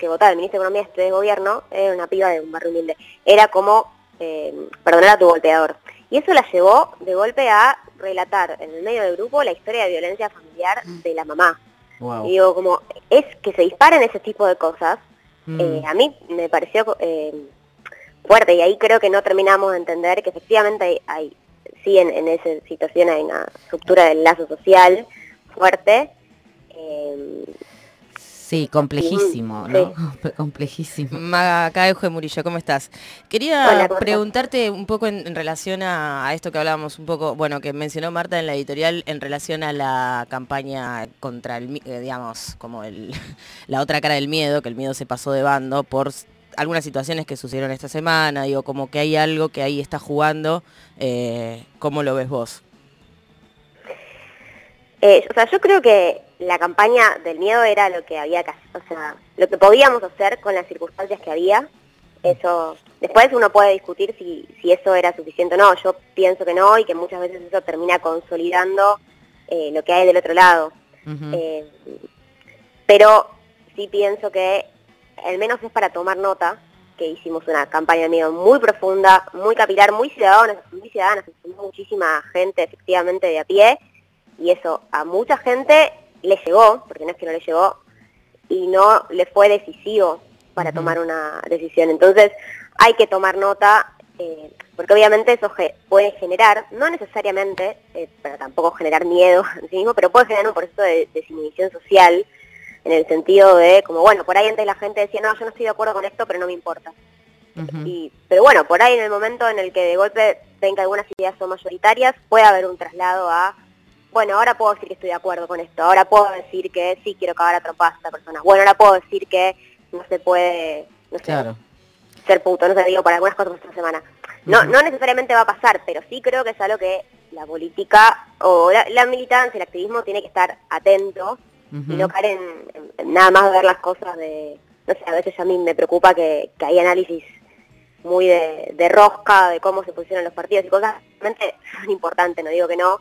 que votaba el ministro de Economía este de gobierno, era una piba de un barrio humilde, era como eh, perdonar a tu golpeador. Y eso la llevó de golpe a relatar en el medio del grupo la historia de violencia familiar de la mamá. Wow. Y digo, como es que se disparen ese tipo de cosas, Mm. eh, a mí me pareció eh, fuerte y ahí creo que no terminamos de entender que efectivamente hay, hay- sí en, en esa situación hay una ruptura del lazo social fuerte. eh, Sí, complejísimo, ¿no? Complejísimo. Acá Euge Murillo, ¿cómo estás? Quería Hola, ¿cómo estás? preguntarte un poco en, en relación a, a esto que hablábamos un poco, bueno, que mencionó Marta en la editorial en relación a la campaña contra el, eh, digamos, como el, la otra cara del miedo, que el miedo se pasó de bando por algunas situaciones que sucedieron esta semana, digo, como que hay algo que ahí está jugando, eh, ¿cómo lo ves vos? Eh, o sea, yo creo que la campaña del miedo era lo que había que hacer, o sea, lo que podíamos hacer con las circunstancias que había. Eso, después uno puede discutir si, si eso era suficiente o no. Yo pienso que no y que muchas veces eso termina consolidando eh, lo que hay del otro lado. Eh, pero sí pienso que al menos es para tomar nota que hicimos una campaña de miedo muy profunda, muy capilar, muy ciudadana, muy ciudadana, muchísima gente efectivamente de a pie y eso a mucha gente le llegó, porque no es que no le llegó, y no le fue decisivo para tomar una decisión. Entonces hay que tomar nota, eh, porque obviamente eso ge- puede generar, no necesariamente, eh, pero tampoco generar miedo en sí mismo, pero puede generar un proceso de desinhibición social, en el sentido de, como bueno, por ahí antes la gente decía, no, yo no estoy de acuerdo con esto, pero no me importa. Y, pero bueno, por ahí en el momento en el que de golpe ven que algunas ideas son mayoritarias, puede haber un traslado a, bueno, ahora puedo decir que estoy de acuerdo con esto, ahora puedo decir que sí quiero cagar a trompadas a esta persona, bueno, ahora puedo decir que no se puede, no sé, Claro. ser puto, no sé, digo, para algunas cosas esta semana. No, no necesariamente va a pasar, pero sí creo que es algo que la política o la, la militancia, el activismo tiene que estar atento y no caer en, en- en nada más ver las cosas de, no sé, a veces a mí me preocupa que, que hay análisis muy de, de rosca de cómo se posicionan los partidos y cosas realmente son importantes, no digo que no,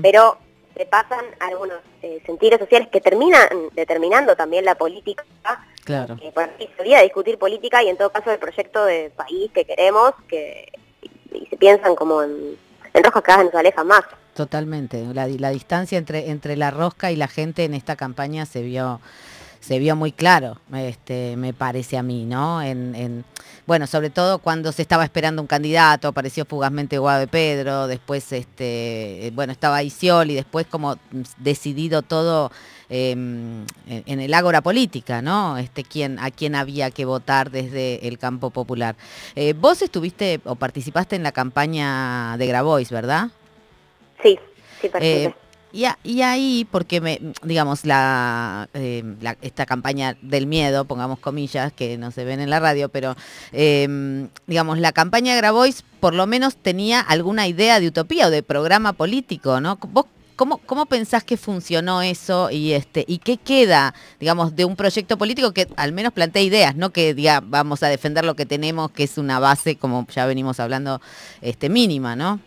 pero se pasan algunos eh, sentidos sociales que terminan determinando también la política, Claro. que por se olvida discutir política y en todo caso el proyecto de país que queremos, que y, y se piensan como en, en roscas que cada vez nos alejan más. Totalmente. La, la distancia entre, entre la rosca y la gente en esta campaña se vio se vio muy claro, este, me parece a mí, ¿no? En, en- bueno, sobre todo cuando se estaba esperando un candidato, apareció fugazmente Guado Pedro, después este, eh, bueno, estaba Isiol y después como decidido todo eh, en, en el ágora política, ¿no? Este, quién, a quién había que votar desde el campo popular. Eh, vos estuviste o participaste en la campaña de Grabois, ¿verdad? Sí, sí, participé. Eh, y, ahí, porque digamos, la- esta campaña del miedo, pongamos comillas, que no se ven en la radio, pero eh, digamos, la campaña de Grabois por lo menos tenía alguna idea de utopía o de programa político, ¿no? ¿Vos cómo, cómo pensás que funcionó eso y este y qué queda, digamos, de un proyecto político que al menos plantea ideas, no que diga vamos a defender lo que tenemos, que es una base, como ya venimos hablando, este mínima, ¿no?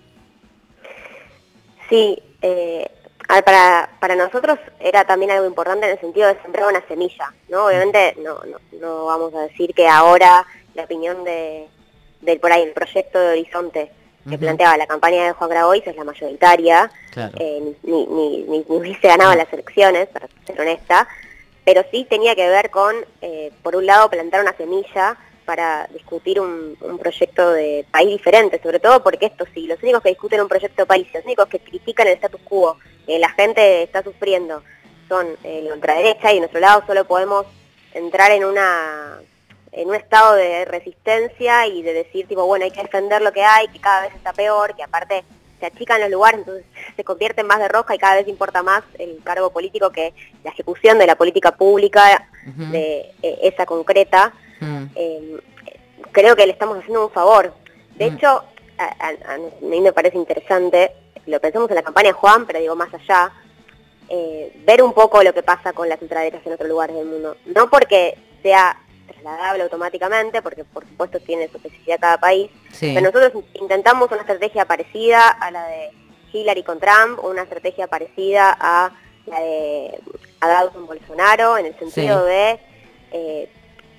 Sí, eh, a ver, para, para nosotros era también algo importante en el sentido de sembrar una semilla, ¿no? Obviamente no, no, no vamos a decir que ahora la opinión de, del por ahí el proyecto de Horizonte que planteaba la campaña de Juan Grabois es la mayoritaria, Claro. eh, ni, ni, ni, ni hubiese ganado las elecciones, para ser honesta, pero sí tenía que ver con, eh, por un lado, plantar una semilla para discutir un, un proyecto de país diferente, sobre todo porque esto sí, los únicos que discuten un proyecto de país, los únicos que critican el status quo, eh, la gente está sufriendo, son eh, la ultraderecha y de nuestro lado solo podemos entrar en una en un estado de resistencia y de decir tipo bueno hay que defender lo que hay que cada vez está peor que aparte se achican los lugares entonces se convierten más de roja y cada vez importa más el cargo político que la ejecución de la política pública de eh, esa concreta eh, creo que le estamos haciendo un favor de hecho a, a- a mí me parece interesante lo pensamos en la campaña Juan pero digo más allá eh, ver un poco lo que pasa con las ultraderechas en otros lugares del mundo. No porque sea trasladable automáticamente, porque por supuesto tiene su especificidad cada país, Sí. pero nosotros intentamos una estrategia parecida a la de Hillary con Trump, una estrategia parecida a la de Haddad con Bolsonaro, en el sentido Sí. de eh,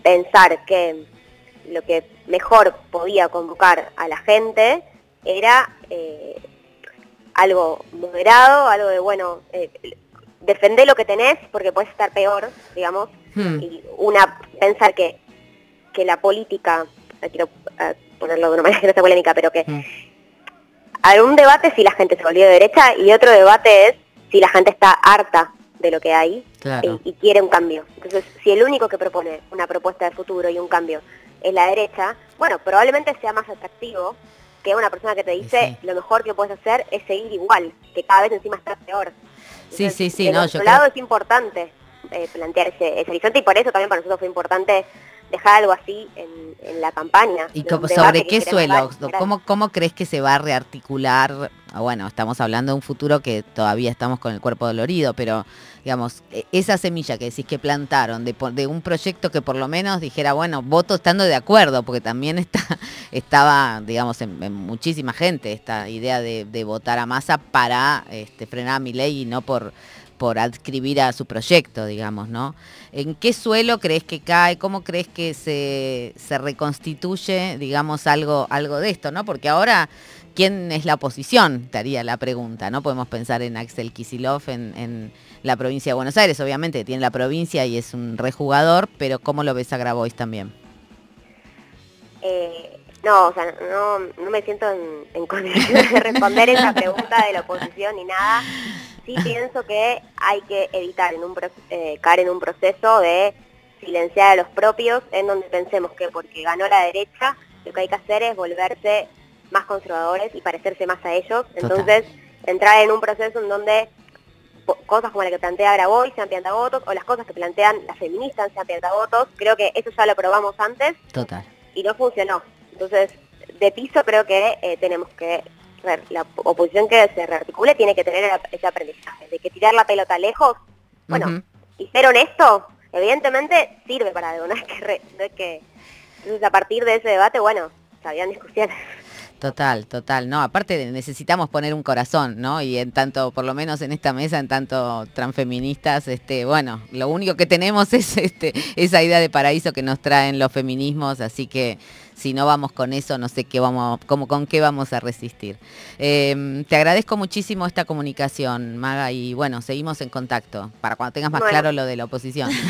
pensar que lo que mejor podía convocar a la gente era eh, algo moderado, algo de, bueno, eh, defender lo que tenés porque puedes estar peor, digamos, Hmm. y una pensar que, que la política, eh, quiero eh, ponerlo de una manera que no sea polémica, pero que hay un debate si la gente se volvió de derecha y otro debate es si la gente está harta de lo que hay Claro. y, y quiere un cambio. Entonces, si el único que propone una propuesta de futuro y un cambio es la derecha, bueno, probablemente sea más atractivo que una persona que te dice lo mejor que puedes hacer es seguir igual, que cada vez encima está peor. Sí, sí, sí, de no, yo lado creo- es importante eh, plantear ese, ese horizonte y por eso también para nosotros fue importante dejar algo así en, en la campaña. ¿Y sobre qué suelo? ¿Cómo, ¿Cómo crees que se va a rearticular? Ah, Bueno, estamos hablando de un futuro que todavía estamos con el cuerpo dolorido, pero digamos, e- esa semilla que decís que plantaron de, un proyecto que por lo menos dijera, bueno, voto estando de acuerdo, porque también está, estaba, digamos, en, en muchísima gente esta idea de, de votar a masa para este, frenar a mi ley y no por por adscribir a su proyecto, digamos, ¿no? ¿En qué suelo crees que cae? ¿Cómo crees que se, se reconstituye, digamos, algo, algo de esto, ¿no? Porque ahora, ¿quién es la oposición? Te haría la pregunta, ¿no? Podemos pensar en Axel Kisilov en, en la provincia de Buenos Aires, obviamente, tiene la provincia y es un rejugador, pero ¿cómo lo ves a Grabois también? Eh, no, o sea, no, no me siento en, en condiciones de responder esa pregunta de la oposición ni nada. Sí pienso que hay que evitar en un eh, caer en un proceso de silenciar a los propios, en donde pensemos que porque ganó la derecha, lo que hay que hacer es volverse más conservadores y parecerse más a ellos. Entonces, entrar en un proceso en donde cosas como la que plantea Grabois sean piantavotos, o las cosas que plantean las feministas sean piantavotos, creo que eso ya lo probamos antes Total. y no funcionó. Entonces, de piso creo que eh, tenemos que, la oposición que se rearticule tiene que tener ese aprendizaje, de que tirar la pelota lejos, bueno, Ujú. y ser honesto, evidentemente sirve para algo, no es que, re- no es que entonces a partir de ese debate, bueno, se habían discusiones. Total, total. No, aparte necesitamos poner un corazón, ¿no? Y en tanto, por lo menos en esta mesa, en tanto transfeministas, este, bueno, lo único que tenemos es este, esa idea de paraíso que nos traen los feminismos, así que si no vamos con eso, no sé qué vamos, cómo, con qué vamos a resistir. Eh, te agradezco muchísimo esta comunicación, Maga, y bueno, seguimos en contacto para cuando tengas más Bueno. claro lo de la oposición.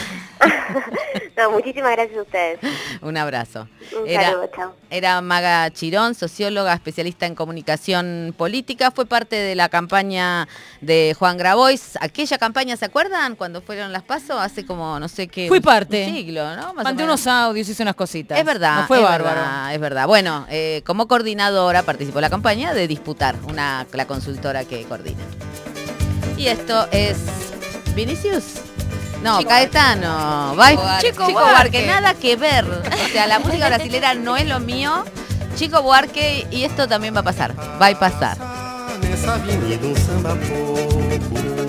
No, muchísimas gracias a ustedes. un abrazo. Un Era- saludo, chao. Era Maga Chirón, socióloga, especialista en comunicación política, fue parte de la campaña de Juan Grabois. Aquella campaña, ¿se acuerdan? Cuando fueron las pasos, hace como no sé qué. Fui parte. Un siglo, ¿no? Más menos. unos audios, hice unas cositas. Es verdad, No fue bárbaro. verdad, es verdad. Bueno, eh, como coordinadora participó en la campaña de disputar una, la consultora que coordina. Y esto es Vinicius. No, Chico Caetano. Chico, Chico Buarque, Buarque. nada que ver. O sea, la música brasilera no es lo mío. Chico Buarque, y esto también va a pasar. Va a pasar. Nessa avenida samba popular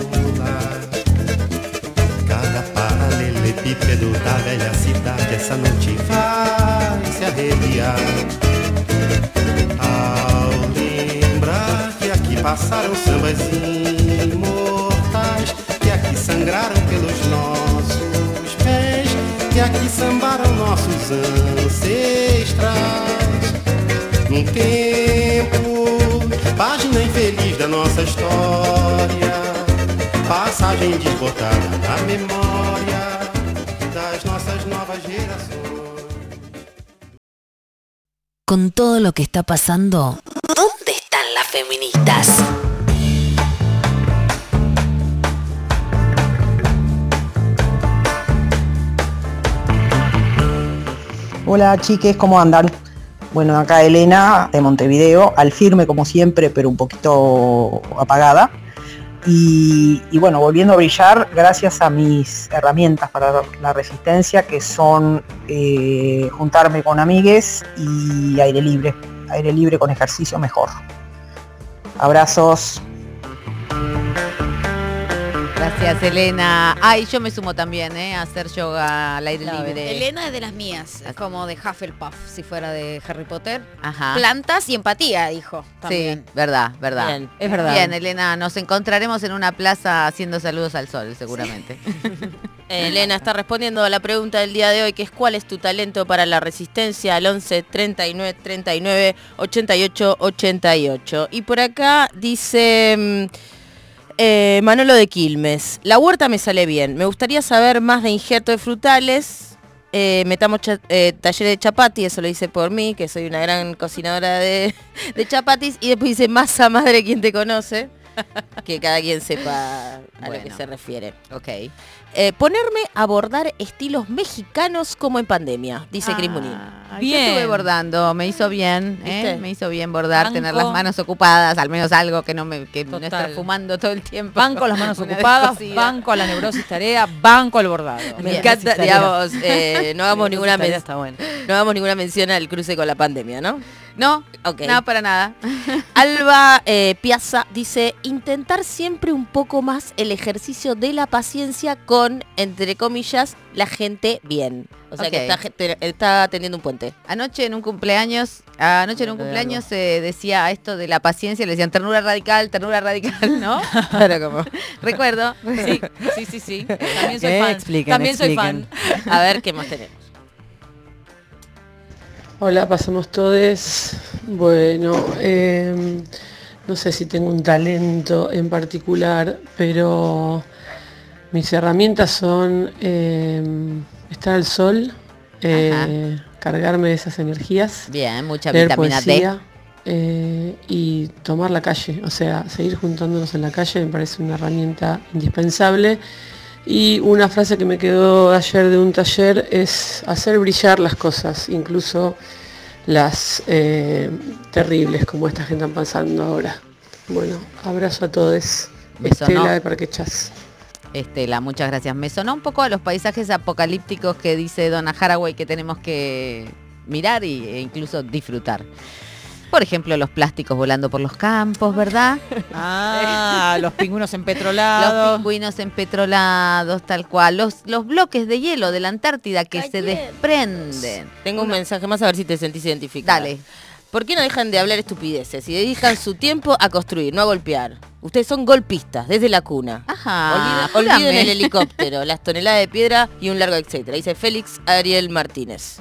Cada paralelepípedo da velha cidade Essa noite vai se arrepiar Ao lembrar que aqui passaram sambas imortais Que aqui sangraram pelos nossos pés Que aqui sambaram nossos ancestrais Num tempo, página infeliz da nossa história, passagem desbotada na memória das nossas novas gerações. Con todo lo que está pasando, ¿dónde están las feministas? Hola chiques, ¿cómo andan? Bueno, acá Elena de Montevideo, al firme como siempre, pero un poquito apagada. Y, bueno, volviendo a brillar gracias a mis herramientas para la resistencia, que son eh, juntarme con amigues y aire libre. Aire libre con ejercicio mejor. Abrazos. Gracias. Elena. Ay, yo me sumo también, ¿eh? A hacer yoga al aire libre. Elena es de las mías, como de Hufflepuff, si fuera de Harry Potter. Ajá. Plantas y empatía, dijo. También. Sí, verdad, verdad. Bien, es verdad. Bien, Elena, nos encontraremos en una plaza haciendo saludos al sol, seguramente. Elena está respondiendo a la pregunta del día de hoy, que es ¿cuál es tu talento para la resistencia? Al 11 39 39 88 88. Y por acá dice mm, eh, Manolo de Quilmes, la huerta me sale bien, me gustaría saber más de injerto de frutales. Eh, metamos eh, taller de chapati, eso lo dice por mí, que soy una gran cocinadora de, de chapatis. Y después dice masa madre quien te conoce. Que cada quien sepa a lo que se refiere. Ok. Eh, ponerme a bordar estilos mexicanos como en pandemia, dice Ah, Cris Munín. Ay, Yo estuve bordando, me hizo bien, ¿eh? Me hizo bien bordar, Banco. tener las manos ocupadas, al menos algo que no me que no estar fumando todo el tiempo. Banco las manos ocupadas, banco a la neurosis tarea, banco al bordado. Me Bien. encanta, digamos, eh, no hagamos ninguna está bueno. no hagamos ninguna mención al cruce con la pandemia, ¿no? No, Ok. nada para nada. Alba eh, Piazza dice, intentar siempre un poco más el ejercicio de la paciencia con, entre comillas, la gente bien. O sea que está, está teniendo un puente. Anoche en un cumpleaños, anoche en un cumpleaños se decía esto de la paciencia, le decían ternura radical, ternura radical, ¿no? Como... Recuerdo. Sí, sí, sí, sí. También soy fan. Expliquen, También soy fan. A ver, ¿qué más tenemos? Hola, pasamos todos. Bueno, eh, no sé si tengo un talento en particular, pero mis herramientas son eh, estar al sol, eh, cargarme de esas energías, Bien, mucha leer vitamina poesía D. eh, y tomar la calle. O sea, seguir juntándonos en la calle me parece una herramienta indispensable. Y una frase que me quedó ayer de un taller es hacer brillar las cosas, incluso las eh, terribles como esta gente están pasando ahora. Bueno, abrazo a todos. Estela de Parque Chas. Estela, muchas gracias. Me sonó un poco a los paisajes apocalípticos que dice Donna Haraway que tenemos que mirar y- e incluso disfrutar. Por ejemplo, los plásticos volando por los campos, ¿verdad? Ah, los pingüinos Los empetrolados. pingüinos empetrolados, tal cual. Los, los bloques de hielo de la Antártida que se desprenden. Tengo un mensaje más a ver si te sentís identificada. Dale. ¿Por qué no dejan de hablar estupideces y dedican su tiempo a construir, no a golpear? Ustedes son golpistas desde la cuna. Ajá, Olviden, el helicóptero, las toneladas de piedra y un largo etcétera. Dice Félix Ariel Martínez.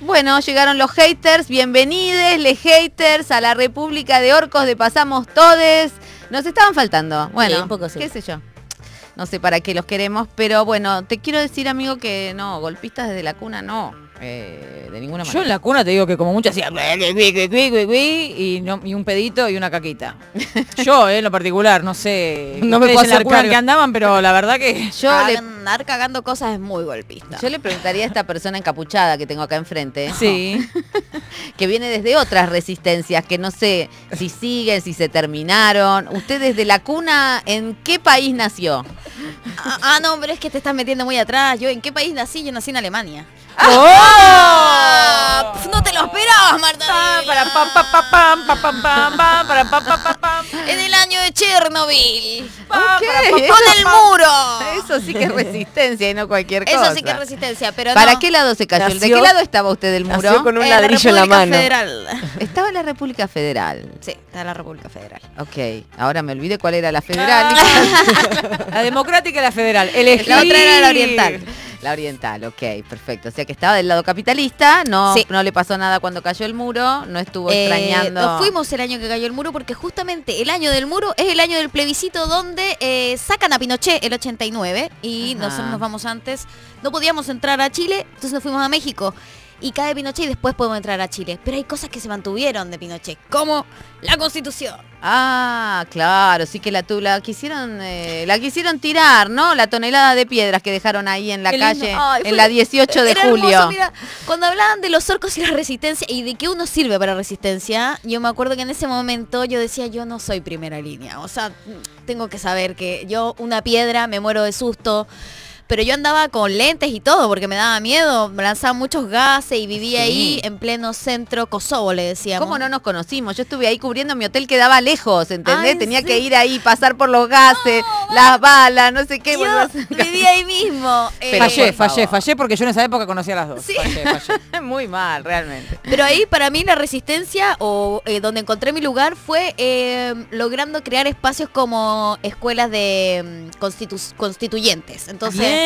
Bueno, llegaron los haters, bienvenides, les haters a la República de Orcos de Pasamos Todes. Nos estaban faltando. Bueno, Sí, un poco sí. qué sé yo. No sé para qué los queremos, pero bueno, te quiero decir, amigo, que no, golpistas desde la cuna no, eh, de ninguna manera. Yo en la cuna te digo que como mucho hacía y, no, y un pedito y una caquita. Yo, eh, en lo particular, no sé. No me puedo en la hacer cuna que andaban, pero la verdad que Yo le, Andar cagando cosas es muy golpista. yo le preguntaría a esta persona encapuchada que tengo acá enfrente, sí. que viene desde otras resistencias, que no sé si siguen, si se terminaron. Usted desde la cuna, ¿en qué país nació? Ah, ah, no, pero es que te estás metiendo muy atrás. Yo, ¿en qué país nací? Yo nací en Alemania. ¡Oh! Pf, No te lo esperabas, Marta. Para pam, pam, pam, pam, pam, pam, pam, pam, para pam, pam, pam, pam. En el año de Chernobyl. Ok, Con el muro. Eso sí que es resistencia y no cualquier cosa. Eso sí que es resistencia, pero ¿Para no. qué lado se cayó? ¿De Nació- qué lado estaba usted del muro? nació con un ladrillo en la República mano. Federal. Estaba en la República Federal. Sí, está en la República Federal. Ok, ahora me olvidé cuál era la federal. La democrática y la federal. Elegí. La otra era la oriental. La oriental, ok, perfecto. O sea que estaba del lado capitalista, no, Sí. no le pasó nada cuando cayó el muro, no estuvo Eh, extrañando. nos fuimos el año que cayó el muro porque justamente el año del muro es el año del plebiscito donde eh, sacan a Pinochet el 89 y Ajá. nosotros nos vamos antes. No podíamos entrar a Chile, entonces nos fuimos a México. Y cae Pinochet y después podemos entrar a Chile. Pero hay cosas que se mantuvieron de Pinochet, como la constitución. Ah, claro, sí que la, tu- la quisieron eh, la quisieron tirar, ¿no? La tonelada de piedras que dejaron ahí en la Qué calle Ay, en la 18 de julio. hermoso, mira, cuando hablaban de los orcos y la resistencia y de que uno sirve para resistencia, yo me acuerdo que en ese momento yo decía, yo no soy primera línea. O sea, tengo que saber que yo una piedra me muero de susto. Pero yo andaba con lentes y todo porque me daba miedo, me lanzaban muchos gases y vivía Sí. ahí en pleno centro Kosovo, le decíamos. ¿Cómo no nos conocimos? Yo estuve ahí cubriendo mi hotel quedaba lejos, ¿entendés? Ay, Tenía sí. que ir ahí, pasar por los gases, las balas, no sé qué. Yo vivía ahí mismo. eh, fallé, fallé, fallé porque yo en esa época conocía a las dos. Fallé, fallé. Muy mal, realmente. Pero ahí para mí la resistencia o eh, donde encontré mi lugar fue eh, logrando crear espacios como escuelas de mm, constitu- constituyentes. Entonces, Bien.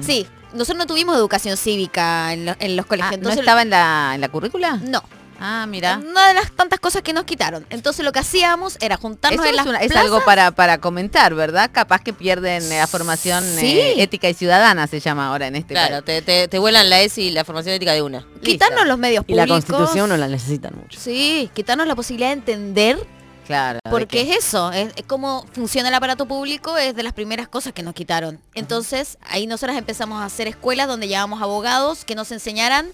Sí, nosotros no tuvimos educación cívica en, lo- en los colegios. Ah, ¿No estaba en la, en la currícula? No. Ah, mira. Una de las tantas cosas que nos quitaron. Entonces lo que hacíamos era juntarnos Eso en es, las una- es plazas. algo para, para comentar, ¿verdad? Capaz que pierden eh, la formación Sí. eh, ética y ciudadana, se llama ahora en este Claro, te, te, te vuelan la ESI y la formación ética de una. Quitarnos los medios Y la públicos. constitución no la necesitan mucho. Sí, quitarnos la posibilidad de entender Claro. Porque que- es eso, es, es cómo funciona el aparato público, es de las primeras cosas que nos quitaron. Entonces, ahí nosotros empezamos a hacer escuelas donde llevábamos abogados que nos enseñaran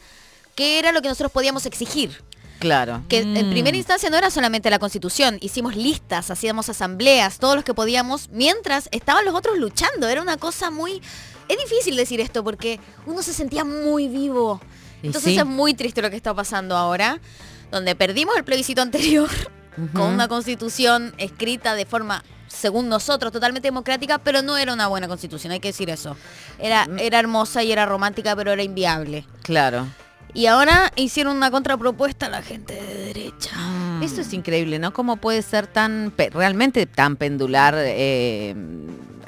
qué era lo que nosotros podíamos exigir. Claro. Que en Mm. primera instancia no era solamente la constitución, hicimos listas, hacíamos asambleas, todos los que podíamos, mientras estaban los otros luchando. Era una cosa muy... Es difícil decir esto porque uno se sentía muy vivo. Entonces sí. es muy triste lo que está pasando ahora, donde perdimos el plebiscito anterior con una constitución escrita de forma, según nosotros, totalmente democrática, pero no era una buena constitución, hay que decir eso. Era, Mm. era hermosa y era romántica, pero era inviable. Claro. Y ahora hicieron una contrapropuesta a la gente de derecha. Eso es increíble, ¿no? ¿Cómo puede ser tan, realmente tan pendular eh,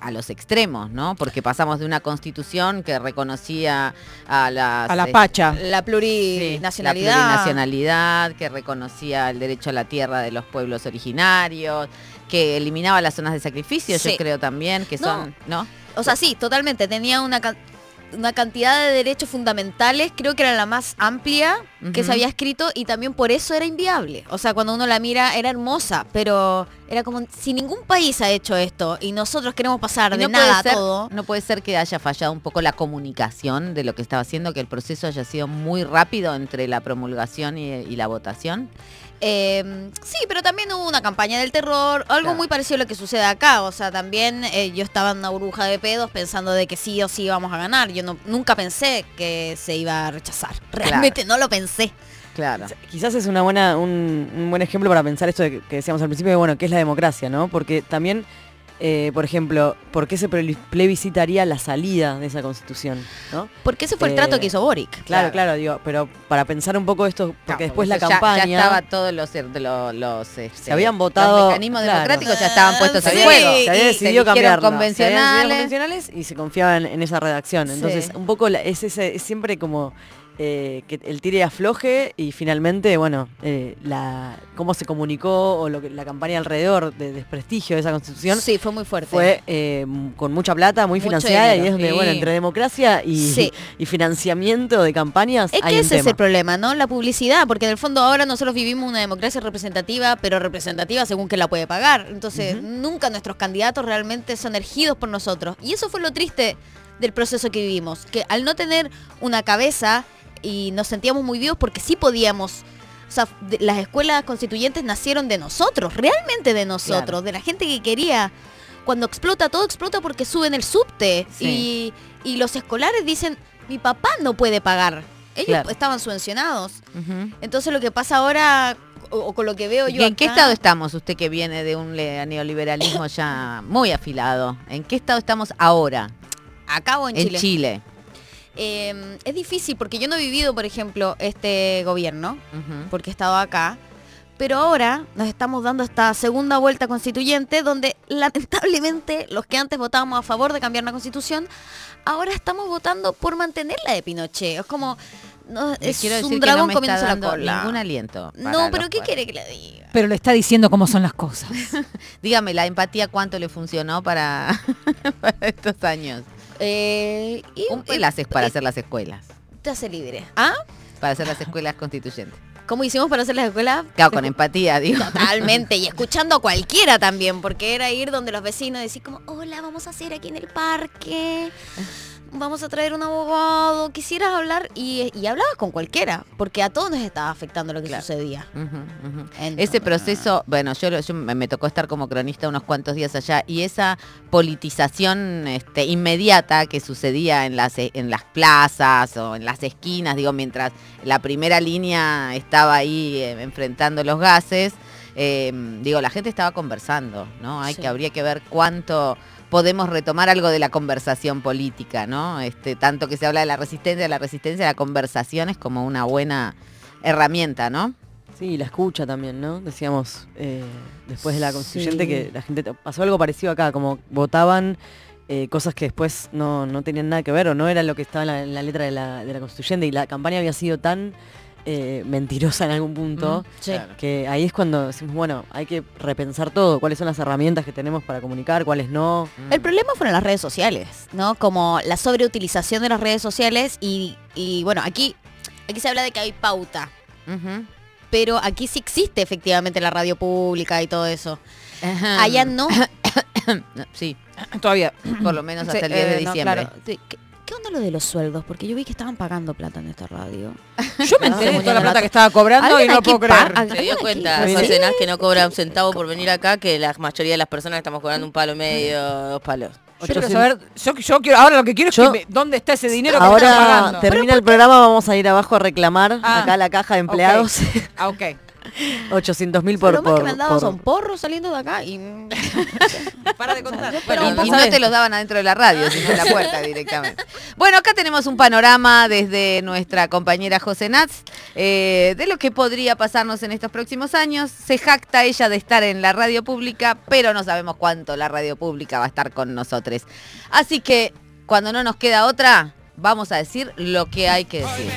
a los extremos, ¿no? Porque pasamos de una constitución que reconocía a las... A la eh, pacha. La plurinacionalidad. La plurinacionalidad, que reconocía el derecho a la tierra de los pueblos originarios, que eliminaba las zonas de sacrificio, Sí. yo creo también, que No. son, ¿no? O sea, sí, totalmente. Tenía una, una cantidad de derechos fundamentales, creo que era la más amplia que se había escrito y también por eso era inviable. O sea, cuando uno la mira era hermosa, pero era como si ningún país ha hecho esto y nosotros queremos pasar Y de no nada a todo. No puede ser que haya fallado un poco la comunicación de lo que estaba haciendo, que el proceso haya sido muy rápido entre la promulgación y, y la votación. Eh, sí, pero también hubo una campaña del terror, algo Claro. muy parecido a lo que sucede acá. O sea, también eh, yo estaba en una burbuja de pedos pensando de que sí o sí íbamos a ganar. Yo no, nunca pensé que se iba a rechazar. Realmente no lo pensé. Claro. Quizás es una buena, un, un buen ejemplo para pensar esto de que, que decíamos al principio, de, bueno, ¿qué es la democracia, no? Porque también, eh, por ejemplo, ¿por qué se ple- plebiscitaría la salida de esa constitución, no? Porque ese fue el Eh, trato que hizo Boric. Claro, Claro. claro, digo, pero para pensar un poco esto, porque No, después la eso ya- campaña... Ya, estaba todos los, de los, los, este, Se habían votado- Los mecanismos claro. democráticos ya estaban puestos se en juego. se había Y decidido. Se habían decidido convencionales. convencionales y se confiaba en, en esa redacción. Entonces, Sí. un poco la- es, ese, es siempre como eh, que el tire y afloje y finalmente, bueno, eh, la, cómo se comunicó o lo que, la campaña alrededor de desprestigio de esa constitución Sí, fue muy fuerte. fue eh, con mucha plata, muy Mucho financiada y es donde, Sí. bueno, entre democracia y, Sí. y financiamiento de campañas Es hay que ese es el problema, ¿no? La publicidad, porque en el fondo ahora nosotros vivimos una democracia representativa, pero representativa según que la puede pagar. Entonces, nunca nuestros candidatos realmente son elegidos por nosotros. Y eso fue lo triste del proceso que vivimos, que al no tener una cabeza y nos sentíamos muy vivos porque sí podíamos... O sea, de- las escuelas constituyentes nacieron de nosotros, realmente de nosotros, Claro. de la gente que quería. Cuando explota, todo explota porque suben el subte. Sí. Y, y los escolares dicen, mi papá no puede pagar. Ellos Claro. estaban subvencionados. Entonces lo que pasa ahora, o, o con lo que veo yo ¿Y ¿En qué estado estamos? Usted que viene de un neoliberalismo ya muy afilado. ¿En qué estado estamos ahora? Acá o en, En Chile. Chile. Eh, es difícil porque yo no he vivido, por ejemplo, este gobierno, porque he estado acá. Pero ahora nos estamos dando esta segunda vuelta constituyente donde lamentablemente los que antes votábamos a favor de cambiar la constitución, ahora estamos votando por mantenerla de Pinochet. Es como, no, es quiero decir un que dragón no me está comiéndose la dando cola. ningún aliento. No, pero ¿qué quiere que le diga? Pero le está diciendo cómo son las cosas. Dígame, la empatía, ¿cuánto le funcionó para, para estos años? Eh, y, Un para hacer las escuelas. te hace libre. ¿Ah? Para hacer las escuelas constituyentes. ¿Cómo hicimos para hacer las escuelas? Claro, con empatía, digo. Totalmente, y escuchando a cualquiera también, porque era ir donde los vecinos decir como, hola, vamos a hacer aquí en el parque. Vamos a traer un abogado, quisieras hablar y, y hablabas con cualquiera, porque a todos nos estaba afectando lo que sucedía. Ese proceso, bueno, yo, yo me tocó estar como cronista unos cuantos días allá y esa politización este, inmediata que sucedía en las, e- en las plazas o en las esquinas, digo, mientras la primera línea estaba ahí eh, enfrentando los gases, eh, digo, la gente estaba conversando, ¿no? Hay Sí. que, habría que ver cuánto podemos retomar algo de la conversación política, ¿no? Este, tanto que se habla de la resistencia, de la resistencia, la conversación es como una buena herramienta, ¿no? Sí, la escucha también, ¿no? Decíamos eh, después de la constituyente Sí. que la gente pasó algo parecido acá, como votaban eh, cosas que después no, no tenían nada que ver o no era lo que estaba en la, en la letra de la, de la constituyente y la campaña había sido tan eh, mentirosa en algún punto Mm, sí. Que ahí es cuando decimos, bueno, hay que repensar todo, cuáles son las herramientas que tenemos para comunicar, cuáles no. El problema fueron las redes sociales, ¿no? Como la sobreutilización de las redes sociales y, y, bueno, aquí, aquí se habla de que hay pauta. Pero aquí sí existe efectivamente la radio pública y todo eso. Allá no. sí. Todavía. Por lo menos hasta Sí, el 10 de eh, no, diciembre. claro. Sí, ¿Qué, qué onda lo de los sueldos? Porque yo vi que estaban pagando plata en esta radio. Yo me enteré de toda la plata que estaba cobrando y no puedo creer. Se dio cuenta, Naz, que no cobra un centavo por venir acá, que la mayoría de las personas estamos cobrando un palo medio, dos palos. Yo quiero saber, yo, yo quiero, ahora lo que quiero es que me- dónde está ese dinero que me están Ahora pagando. termina el programa, vamos a ir abajo a reclamar Ah, acá a la caja de empleados. Ah, ok. 800 mil por, Lo más que por, me han dado por- son porros saliendo de acá y... Para de contar. Bueno, y, y no te los daban adentro de la radio, sino en la puerta directamente. Bueno, acá tenemos un panorama desde nuestra compañera José Nats eh, de lo que podría pasarnos en estos próximos años. Se jacta ella de estar en la radio pública, pero no sabemos cuánto la radio pública va a estar con nosotros. Así que cuando no nos queda otra, vamos a decir lo que hay que decir.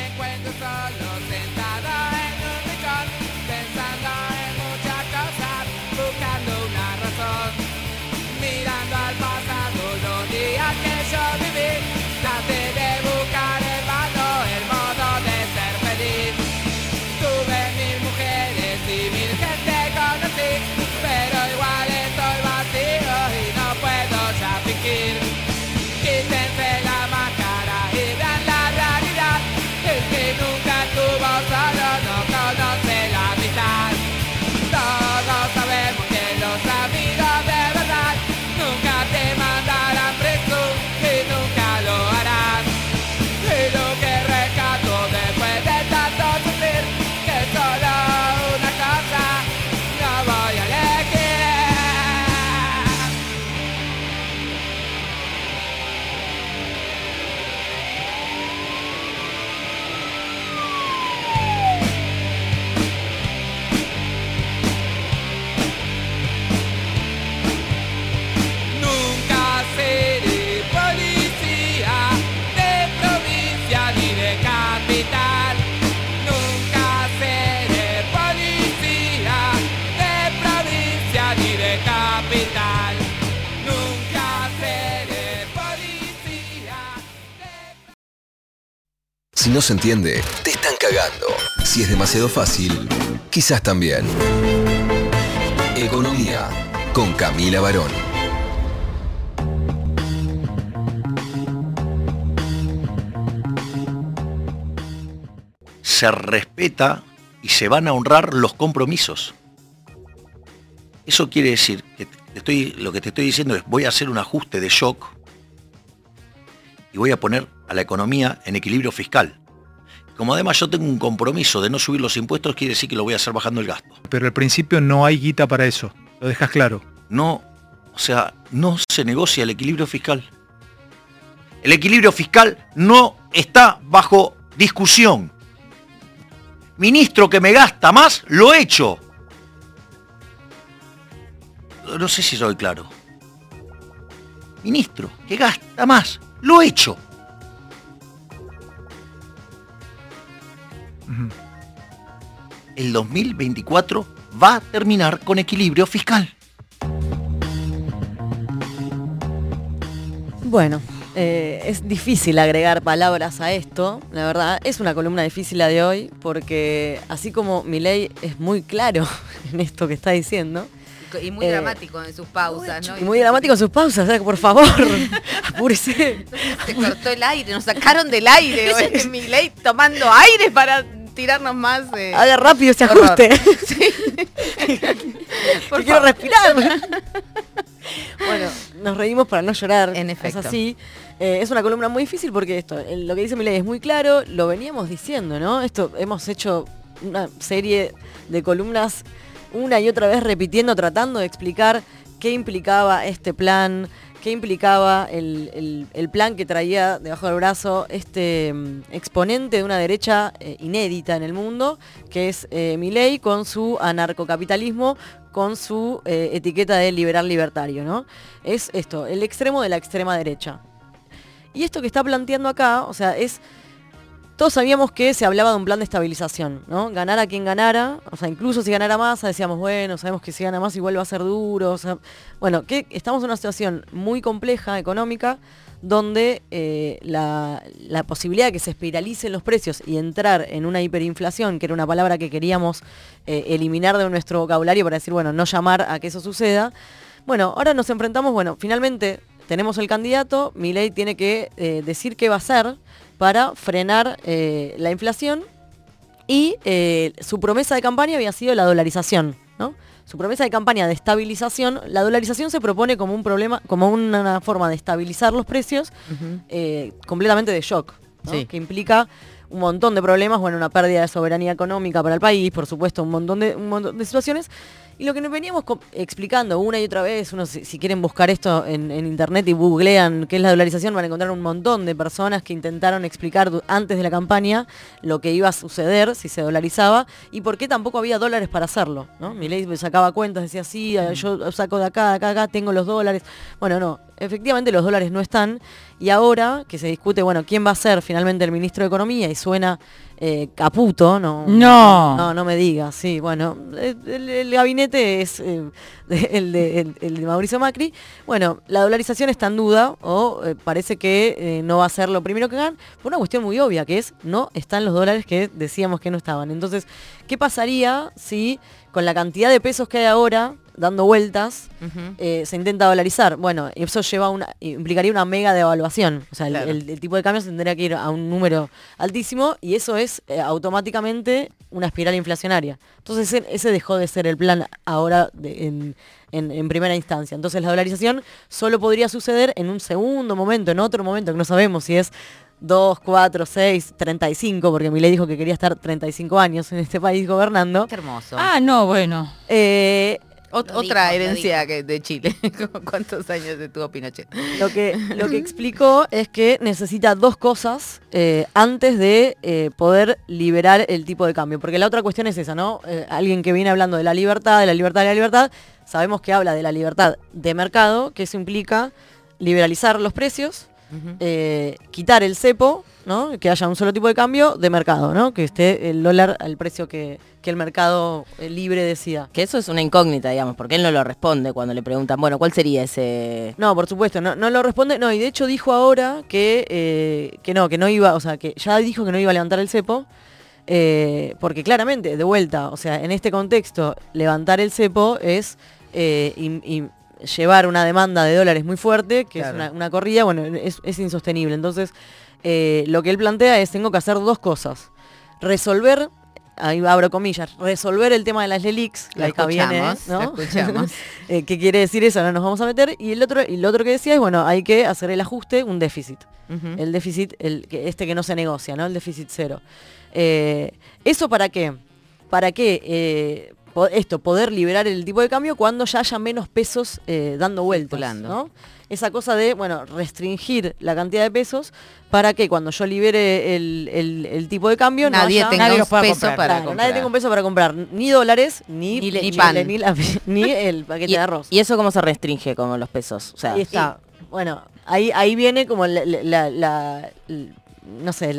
Si no se entiende, te están cagando. Si es demasiado fácil, quizás también. Economía con Camila Barón. se respeta y se van a honrar los compromisos. Eso quiere decir que estoy, lo que te estoy diciendo es voy a hacer un ajuste de shock y voy a poner a la economía en equilibrio fiscal. Como además yo tengo un compromiso de no subir los impuestos, quiere decir que lo voy a hacer bajando el gasto. Pero al principio no hay guita para eso. Lo dejas claro. No, o sea, no se negocia el equilibrio fiscal. El equilibrio fiscal no está bajo discusión. Ministro que me gasta más, lo he hecho. No sé si soy claro. Ministro que gasta más, lo El 2024 va a terminar con equilibrio fiscal. Bueno, eh, es difícil agregar palabras a esto, la verdad. Es una columna difícil la de hoy, porque así como Milei es muy claro en esto que está diciendo, Y muy Eh, dramático en sus pausas, ¿no? Y muy dramático sus pausas, ¿sabes? por favor, apúrese. Se cortó el aire, nos sacaron del aire. Milei tomando aire para tirarnos más. eh, Haga rápido ese ajuste. Por Que quiero respirar. bueno, nos reímos para no llorar. En Es efecto. así. Eh, es una columna muy difícil porque esto, lo que dice Milei es muy claro, lo veníamos diciendo, ¿no? Esto hemos hecho una serie de columnas una y otra vez repitiendo, tratando de explicar qué implicaba este plan, qué implicaba el, el- plan que traía debajo del brazo este mm, exponente de una derecha eh, inédita en el mundo, que es eh, con su anarcocapitalismo, con su eh, etiqueta de liberal libertario, ¿no? Es esto, el extremo de la extrema derecha. Y esto que está planteando acá, o sea, es todos sabíamos que se hablaba de un plan de estabilización, ¿no? Ganara quien ganara, o sea, incluso si ganara Massa, decíamos, bueno, sabemos que si gana más igual va a ser duro, o sea, bueno, que estamos en una situación muy compleja económica donde eh, la, la posibilidad de que se espiralicen los precios y entrar en una hiperinflación, que era una palabra que queríamos eh, eliminar de nuestro vocabulario para decir, bueno, no llamar a que eso suceda. Bueno, ahora nos enfrentamos, bueno, finalmente tenemos el candidato, Milei tiene que eh, decir qué va a hacer para frenar eh, la inflación y eh, su promesa de campaña había sido la dolarización, ¿no? Su promesa de campaña de estabilización, la dolarización se propone como un problema, como una forma de estabilizar los precios eh, completamente de shock, ¿no? Sí. que implica un montón de problemas, bueno, una pérdida de soberanía económica para el país, por supuesto, un montón de, un montón de situaciones. Y lo que nos veníamos explicando una y otra vez, uno si, si quieren buscar esto en, en internet y googlean qué es la dolarización, van a encontrar un montón de personas que intentaron explicar antes de la campaña lo que iba a suceder si se dolarizaba y por qué tampoco había dólares para hacerlo. ¿no? Milei sacaba cuentas, decía, sí, yo saco de acá, de acá, de acá, tengo los dólares. Bueno, no, efectivamente los dólares no están y ahora que se discute, bueno, quién va a ser finalmente el ministro de Economía y suena eh, Caputo, no, No. no, no me digas, sí, bueno, el, gabinete es eh, el, de, el- el de Mauricio Macri. Bueno, la dolarización está en duda o eh, parece que no va a ser lo primero que hagan por una cuestión muy obvia, que es no están los dólares que decíamos que no estaban. Entonces, ¿qué pasaría si con la cantidad de pesos que hay ahora dando vueltas eh, se intenta dolarizar? Bueno, eso lleva una, implicaría una mega devaluación. O sea, el- Claro. el, el tipo de cambio se tendría que ir a un número altísimo y eso es eh, automáticamente una espiral inflacionaria. Entonces ese, ese dejó de ser el plan ahora de- en, en- en primera instancia. Entonces la dolarización solo podría suceder en un segundo momento, en otro momento que no sabemos si es 2, 4, 6, 35, porque Milei dijo que quería estar 35 años en este país gobernando. Qué hermoso. Ah, no, bueno. Eh, Ot- Lo otra dijo, herencia que de Chile. ¿Cuántos años tuvo Pinochet? Lo que, lo que explicó es que necesita dos cosas eh, antes de eh, poder liberar el tipo de cambio. Porque la otra cuestión es esa, ¿no? Eh, alguien que viene hablando de la libertad, de la libertad, de la libertad, sabemos que habla de la libertad de mercado, que eso implica liberalizar los precios, eh, quitar el cepo, ¿no? Que haya un solo tipo de cambio de mercado, ¿no? Que esté el dólar al precio que, que el mercado eh, libre decida. Que eso es una incógnita, digamos, porque él no lo responde cuando le preguntan, bueno, ¿cuál sería ese...? No, por supuesto, no, no lo responde. No, y de hecho dijo ahora que, eh, que no, que no iba, o sea, que ya dijo que no iba a levantar el cepo. eh, porque claramente, de vuelta, o sea, en este contexto, levantar el cepo es eh, llevar una demanda de dólares muy fuerte, que Claro. es una, una corrida, bueno, es, es insostenible. Entonces, eh, lo que él plantea es, tengo que hacer dos cosas. Resolver, ahí abro comillas, resolver el tema de las LELIX, Lo acá viene, ¿no? Eh, ¿Qué quiere decir eso? No nos vamos a meter. Y el otro, y lo otro que decía es, bueno, hay que hacer el ajuste, un déficit. El déficit, el, que- este que no se negocia, ¿no? El déficit cero. Eh, ¿Eso para qué? Para que esto, poder liberar el tipo de cambio cuando ya haya menos pesos eh, dando vueltas. ¿no? Esa cosa de, bueno, restringir la cantidad de pesos para que cuando yo libere el, el- el tipo de cambio no Nadie haya- tenga Nadie un peso comprar. para Claro, comprar. nadie tenga un peso para comprar ni dólares, ni, Ni le- ni pan. Ni, la- ni el paquete Y, de arroz. y eso cómo se restringe como los pesos? O sea, Ahí está. Bueno, ahí, ahí viene como la, la- la- la- l- no sé,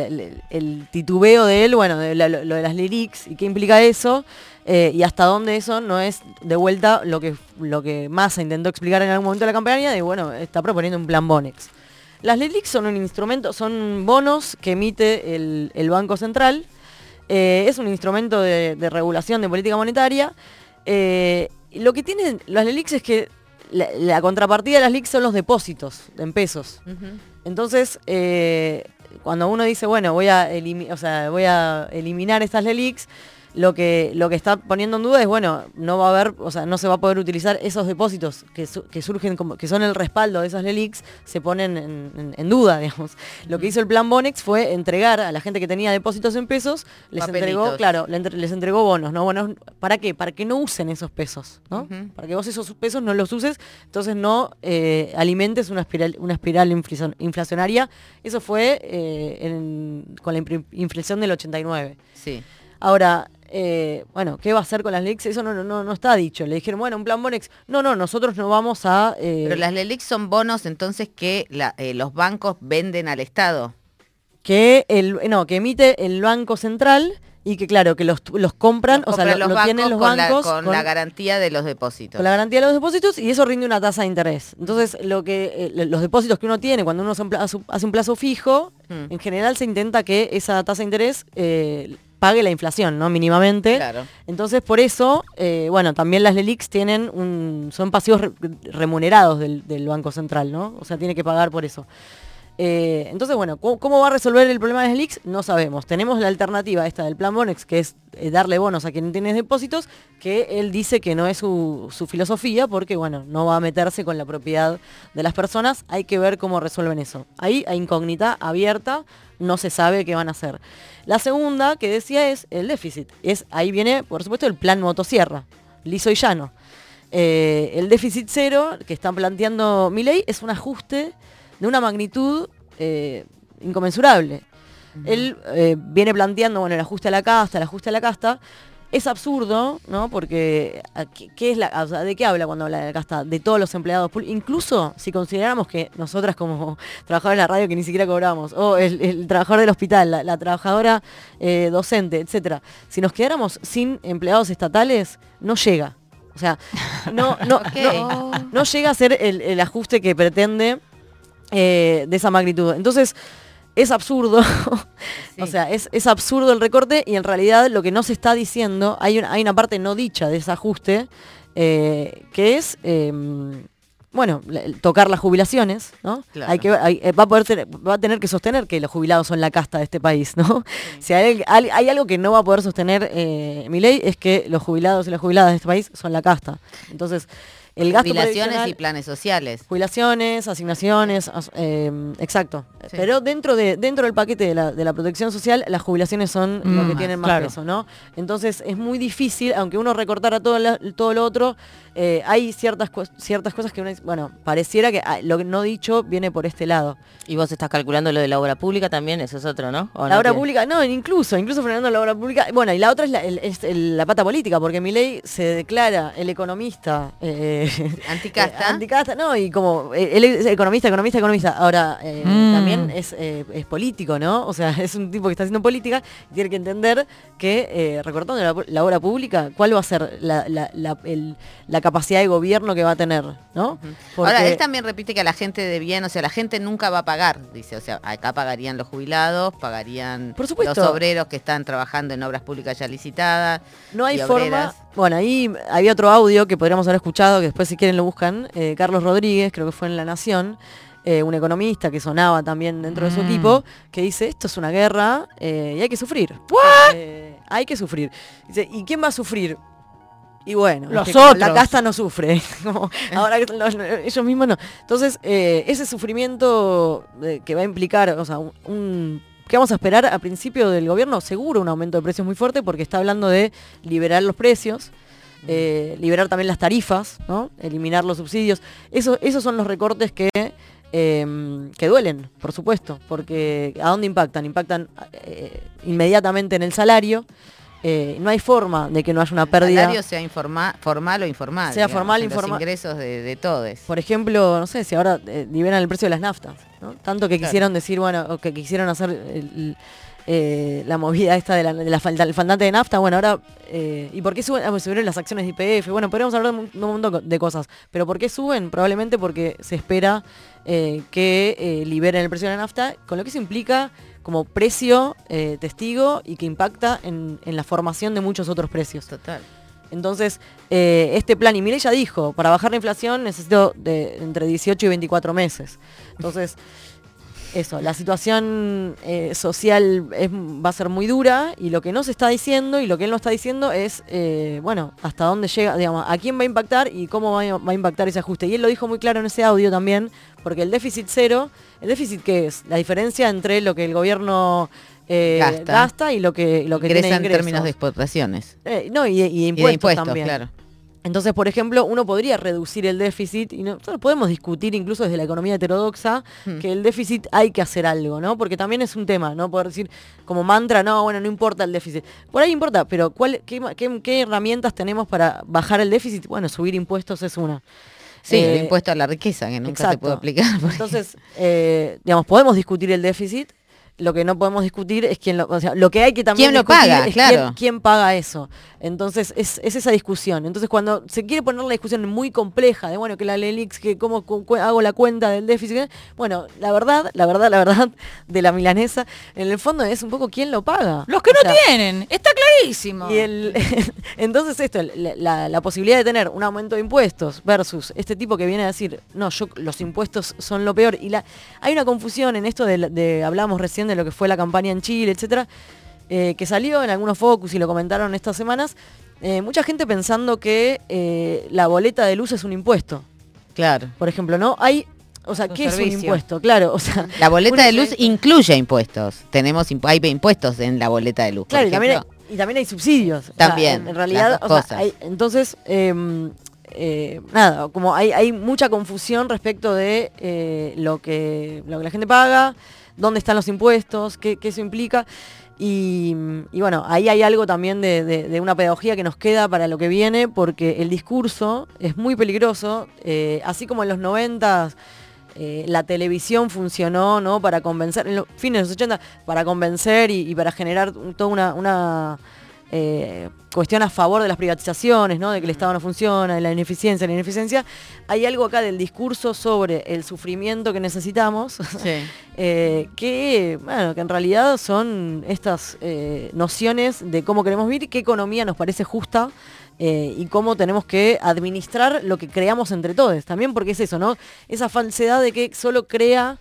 el titubeo de él, bueno, de la- lo, lo de las lyrics y qué implica eso, eh, y hasta dónde eso no es de vuelta lo que, lo que Massa intentó explicar en algún momento de la campaña, de bueno, está proponiendo un plan Bonex. Las LELIX son un instrumento, son bonos que emite el, el Banco Central. Eh, es un instrumento de, de regulación de política monetaria. eh, lo que tienen las LELIX es que la, la contrapartida de las LELIX son los depósitos en pesos. Entonces, cuando uno dice, bueno, voy a, o sea, voy a eliminar estas LELIX, lo que, lo que está poniendo en duda es, bueno, no va a haber, o sea, no se va a poder utilizar esos depósitos que, su- que surgen, como, que son el respaldo de esas LELIX, se ponen en, en- en duda, digamos. Lo que hizo el plan Bonex fue entregar a la gente que tenía depósitos en pesos, les entregó, claro, les entregó bonos, ¿no? Bonos, ¿para qué? Para que no usen esos pesos, ¿no? Para que vos esos pesos no los uses, entonces no eh, alimentes una espiral, una espiral inflacion- inflacionaria. Eso fue eh, en- con la inflación del 89. Sí. Ahora, eh, bueno, ¿qué va a hacer con las LELIX? Eso no, no, no, está dicho. Le dijeron, bueno, un plan Bonex. No, no, nosotros no vamos a... eh, Pero las LELIX son bonos entonces que la- eh, los bancos venden al Estado. que el no que emite el banco central y que claro que los, los compran o sea lo, los lo tienen los con la- bancos con, con- la garantía de los depósitos. con la garantía de los depósitos y eso rinde una tasa de interés. Entonces, lo que eh, los depósitos que uno tiene cuando uno hace un plazo, hace un plazo fijo, Mm. en general se intenta que esa tasa de interés eh, pague la inflación, ¿no? Mínimamente. Claro. Entonces, por eso, eh, bueno, también las LELIX tienen un, son pasivos re- remunerados del, del Banco Central, ¿no? O sea, tiene que pagar por eso. Eh, entonces, bueno, ¿cómo, va a resolver el problema de las LELIX? No sabemos. Tenemos la alternativa esta del plan Bonex, que es eh, darle bonos a quien tiene depósitos, que él dice que no es su, su filosofía, porque, bueno, no va a meterse con la propiedad de las personas. Hay que ver cómo resuelven eso. Ahí hay incógnita abierta, no se sabe qué van a hacer. La segunda que decía es el déficit. Es, ahí viene, por supuesto, el plan motosierra, liso y llano. Eh, el déficit cero que están planteando Milei es un ajuste de una magnitud eh, inconmensurable. Él eh, viene planteando, bueno, el ajuste a la casta, el ajuste a la casta. Es absurdo, ¿no? Porque ¿a ¿qué, qué es la, o sea, ¿de qué habla cuando habla de la casta? De todos los empleados públicos. Incluso si consideramos que nosotras como trabajadores de la radio que ni siquiera cobramos, o el, el trabajador del hospital, la, la trabajadora eh, docente, etcétera, si nos quedáramos sin empleados estatales, no llega. O sea, no, no, no, no llega a ser el, el ajuste que pretende eh, de esa magnitud. Entonces, es absurdo. o sea, es, es absurdo el recorte y en realidad lo que no se está diciendo, hay, una- hay una parte no dicha de ese ajuste, eh, que es, eh, bueno, tocar las jubilaciones, ¿no? Claro. Hay que, hay- eh, va, a poder tener- va a tener que sostener que los jubilados son la casta de este país, ¿no? Si hay, hay- hay algo que no va a poder sostener eh, mi ley es que los jubilados y las jubiladas de este país son la casta. Entonces, el gasto Jubilaciones y planes sociales. Jubilaciones, asignaciones, as- eh, exacto. Sí. Pero dentro de dentro del paquete de la, de la protección social, las jubilaciones son lo Mm, que tienen más claro. peso, ¿no? Entonces es muy difícil, aunque uno recortara todo, la- todo lo otro, eh, hay ciertas, ciertas cosas que uno dice, bueno, pareciera que ah, lo que no dicho viene por este lado. Y vos estás calculando lo de la obra pública también, eso es otro, ¿no? ¿O La no obra tiene? pública, no, incluso, incluso frenando la obra pública. Bueno, y la otra es la, el- es el- la pata política, porque mi ley se declara el economista. eh, Anticasta. eh, anticasta, no, y como eh, él es economista, economista, economista. Ahora, eh, Mm. también es, es político, ¿no? O sea, es un tipo que está haciendo política y tiene que entender que, recortando la, la obra pública, ¿cuál va a ser la, la- la- el- la capacidad de gobierno que va a tener, ¿no? Ahora, él también repite que a la gente de bien, o sea, la gente nunca va a pagar, dice, o sea, acá pagarían los jubilados, pagarían Por supuesto. los obreros que están trabajando en obras públicas ya licitadas. No hay forma. Bueno, ahí había otro audio que podríamos haber escuchado, que después si quieren lo buscan. eh, Carlos Rodríguez, creo que fue en La Nación, eh, un economista que sonaba también dentro de su Mm. equipo, que dice, esto es una guerra eh, y hay que sufrir. Hay que sufrir. Dice, ¿y quién va a sufrir? Y bueno, Los es que como la otros. casta no sufre. Como ahora los- ellos mismos no. Entonces, ese sufrimiento que va a implicar, o sea, un, un- ¿Qué vamos a esperar a principio del gobierno? Seguro un aumento de precios muy fuerte porque está hablando de liberar los precios, eh, liberar también las tarifas, ¿no? eliminar los subsidios. Eso, esos son los recortes que, eh, que duelen, por supuesto, porque ¿a dónde impactan? Impactan eh, inmediatamente en el salario. Eh, no hay forma de que no haya una pérdida. salario sea informa- formal o informal. Sea digamos, formal, los informal. ingresos de, de todos. Por ejemplo, no sé si ahora eh, liberan el precio de las naftas, ¿no? Tanto que Claro. quisieron decir, bueno, o que quisieron hacer el- el- eh, la movida esta de la, de la falda- el faltante de nafta, bueno, ahora, eh, ¿y por qué suben? Ah, pues subieron las acciones de IPF, bueno, podríamos hablar de un, de un montón de cosas, pero ¿por qué suben? Probablemente porque se espera que liberen el precio de la nafta, con lo que eso implica como precio eh, testigo y que impacta en, en la formación de muchos otros precios. Total. Entonces, eh, este plan, y Milei ya dijo, para bajar la inflación necesito de entre 18 y 24 meses. Entonces, eso, la situación eh, social es- va a ser muy dura y lo que no se está diciendo y lo que él no está diciendo es, eh, bueno, hasta dónde llega, digamos, a quién va a impactar y cómo va a, va a impactar ese ajuste. Y él lo dijo muy claro en ese audio también, porque el déficit cero, ¿el déficit qué es? La diferencia entre lo que el gobierno eh, Gasta. gasta. y lo que, lo que Ingresa tiene en términos de exportaciones. No, y, y de Y de impuestos, impuestos, también. claro. Entonces, por ejemplo, uno podría reducir el déficit y nosotros podemos discutir incluso desde la economía heterodoxa Hmm. que el déficit hay que hacer algo, ¿no? Porque también es un tema, ¿no? Poder decir como mantra, no, bueno, no importa el déficit. Por ahí importa, pero ¿cuál, qué, ma- qué- qué herramientas tenemos para bajar el déficit? Bueno, subir impuestos es una. Sí, Eh, el impuesto a la riqueza, que nunca se puede aplicar. porque- Entonces, eh, digamos, podemos discutir el déficit. Lo que no podemos discutir es quién lo, o sea, lo que hay que también ¿Quién lo paga? es Claro. quién, quién paga eso. Entonces, es, es esa discusión. Entonces, cuando se quiere poner la discusión muy compleja de, bueno, que la LELIX, que cómo hago la cuenta del déficit, bueno, la verdad, la verdad, la verdad de la milanesa, en el fondo es un poco quién lo paga. Los que O no sea, tienen, está clarísimo. y el, entonces esto, la, la- la posibilidad de tener un aumento de impuestos versus este tipo que viene a decir, no, yo los impuestos son lo peor. Y la, hay una confusión en esto de, de- hablamos recién de lo que fue la campaña en Chile, etcétera, eh, que salió en algunos focus y lo comentaron estas semanas. eh, mucha gente pensando que eh, la boleta de luz es un impuesto. Claro. Por ejemplo, ¿no? Hay. O sea, ¿qué es un impuesto? Claro, o sea. La boleta de luz incluye impuestos. Tenemos hay impuestos en la boleta de luz. por Claro, y también, hay, y también hay subsidios. O sea, También, en, realidad, dos o sea, cosas. hay- entonces, eh, eh, nada, como hay, hay mucha confusión respecto de eh, lo, que, lo que la gente paga, dónde están los impuestos, qué, qué eso implica. Y, y bueno, ahí hay algo también de, de- una pedagogía que nos queda para lo que viene, porque el discurso es muy peligroso, eh, así como en los 90 eh, la televisión funcionó ¿no? para convencer, en los fines de los 80, para convencer y, y para generar toda una, una, eh, cuestión a favor de las privatizaciones, ¿no? de que el Estado no funciona, de la ineficiencia, la ineficiencia. Hay algo acá del discurso sobre el sufrimiento que necesitamos, eh, que, bueno, que en realidad son estas eh, nociones de cómo queremos vivir, qué economía nos parece justa eh, y cómo tenemos que administrar lo que creamos entre todos. También porque es eso, ¿no? Esa falsedad de que solo crea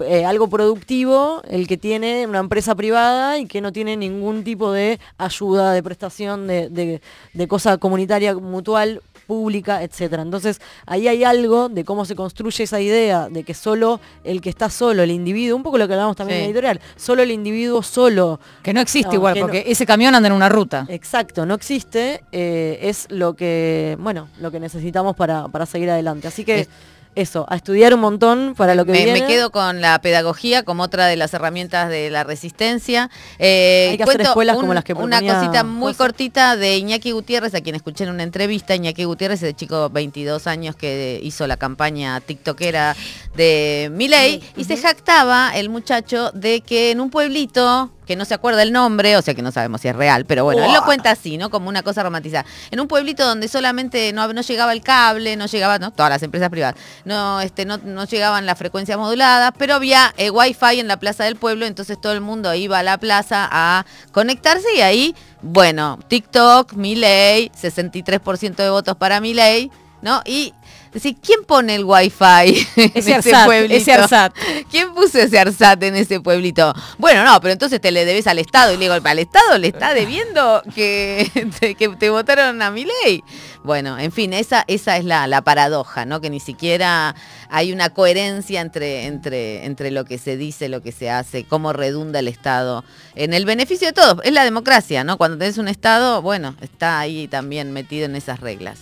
eh, algo productivo el que tiene una empresa privada y que no tiene ningún tipo de ayuda, de prestación, de, de- de cosa comunitaria, mutual, pública, etcétera. Entonces, ahí hay algo de cómo se construye esa idea de que solo el que está solo, el individuo, un poco lo que hablamos también Sí. en la editorial, solo el individuo solo. Que no existe No, igual, que porque no- ese camión anda en una ruta. Exacto, no existe, eh, es lo que, bueno, lo que necesitamos para, para seguir adelante. Así que eso, a estudiar un montón para lo que me, me quedo con la pedagogía como otra de las herramientas de la resistencia. Eh, Hay que hacer escuelas como las que Una cosita muy cortita de Iñaki Gutiérrez, a quien escuché en una entrevista. Iñaki Gutiérrez, el chico 22 años que hizo la campaña tiktokera de Milei, y se jactaba el muchacho de que en un pueblito que no se acuerda el nombre, o sea que no sabemos si es real, pero bueno, él lo cuenta así, ¿no? Como una cosa romantizada. En un pueblito donde solamente no, no llegaba el cable, no llegaba, no, todas las empresas privadas, no, este, no, no llegaban las frecuencias moduladas, pero había eh, wifi en la plaza del pueblo, entonces todo el mundo iba a la plaza a conectarse y ahí, bueno, TikTok, Milei, 63% de votos para Milei, ¿no? Y decir, ¿quién pone el wifi en Ese ese ARSAT, pueblito? ese ARSAT. ¿Quién puso ese ARSAT en ese pueblito? Bueno, no, pero entonces te le debes al Estado. Y le digo, ¿al Estado le está debiendo que te, que te votaron a mi ley? Bueno, en fin, esa, esa es la, la paradoja, ¿no? Que ni siquiera hay una coherencia entre, entre, entre lo que se dice, lo que se hace, cómo redunda el Estado en el beneficio de todos. Es la democracia, ¿no? Cuando tenés un Estado, bueno, está ahí también metido en esas reglas.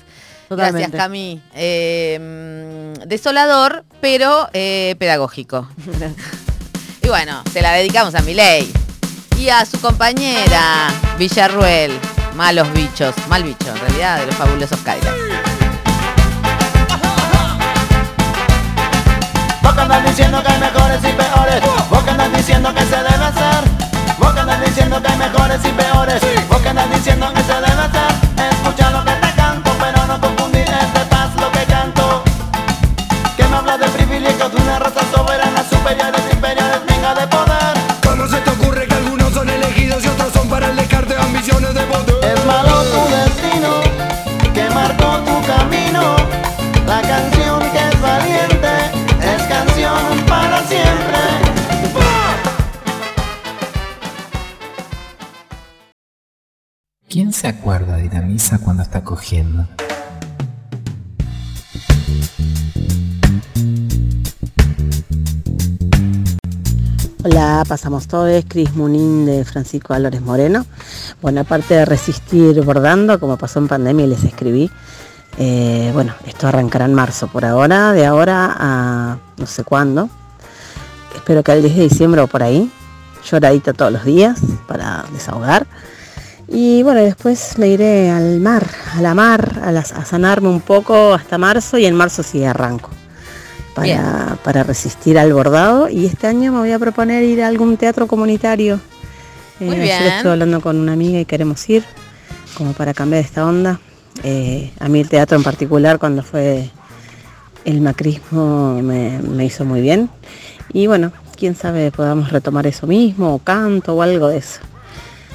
Totalmente. Gracias, Cami. Eh, mm, desolador, pero eh, pedagógico. y bueno, se la dedicamos a Milei y a su compañera Villarruel. Malos bichos, mal bicho en realidad, de los fabulosos Cadillacs. Vos que andas diciendo que hay mejores y peores Vos que andas diciendo que se debe hacer Vos que andas diciendo que hay mejores y peores Vos que andas diciendo que se debe acuerda de ir a misa cuando está cogiendo? Hola, pasamos todos, Cris Munín de Francisco Álvarez Moreno. Bueno, aparte de resistir bordando, como pasó en pandemia les escribí, eh, bueno, esto arrancará en marzo por ahora, de ahora a no sé cuándo. Espero que al 10 de diciembre o por ahí, lloradita todos los días para desahogar. Y bueno, después me iré al mar, a la mar, a, las- a sanarme un poco hasta marzo y en marzo sí arranco para, para resistir al bordado. Y este año me voy a proponer ir a algún teatro comunitario. Eh, Muy ayer estuve hablando con una amiga y queremos ir, como para cambiar esta onda. Eh, a mí el teatro en particular, cuando fue el macrismo, me, me hizo muy bien. Y bueno, quién sabe, podamos retomar eso mismo, o canto o algo de eso.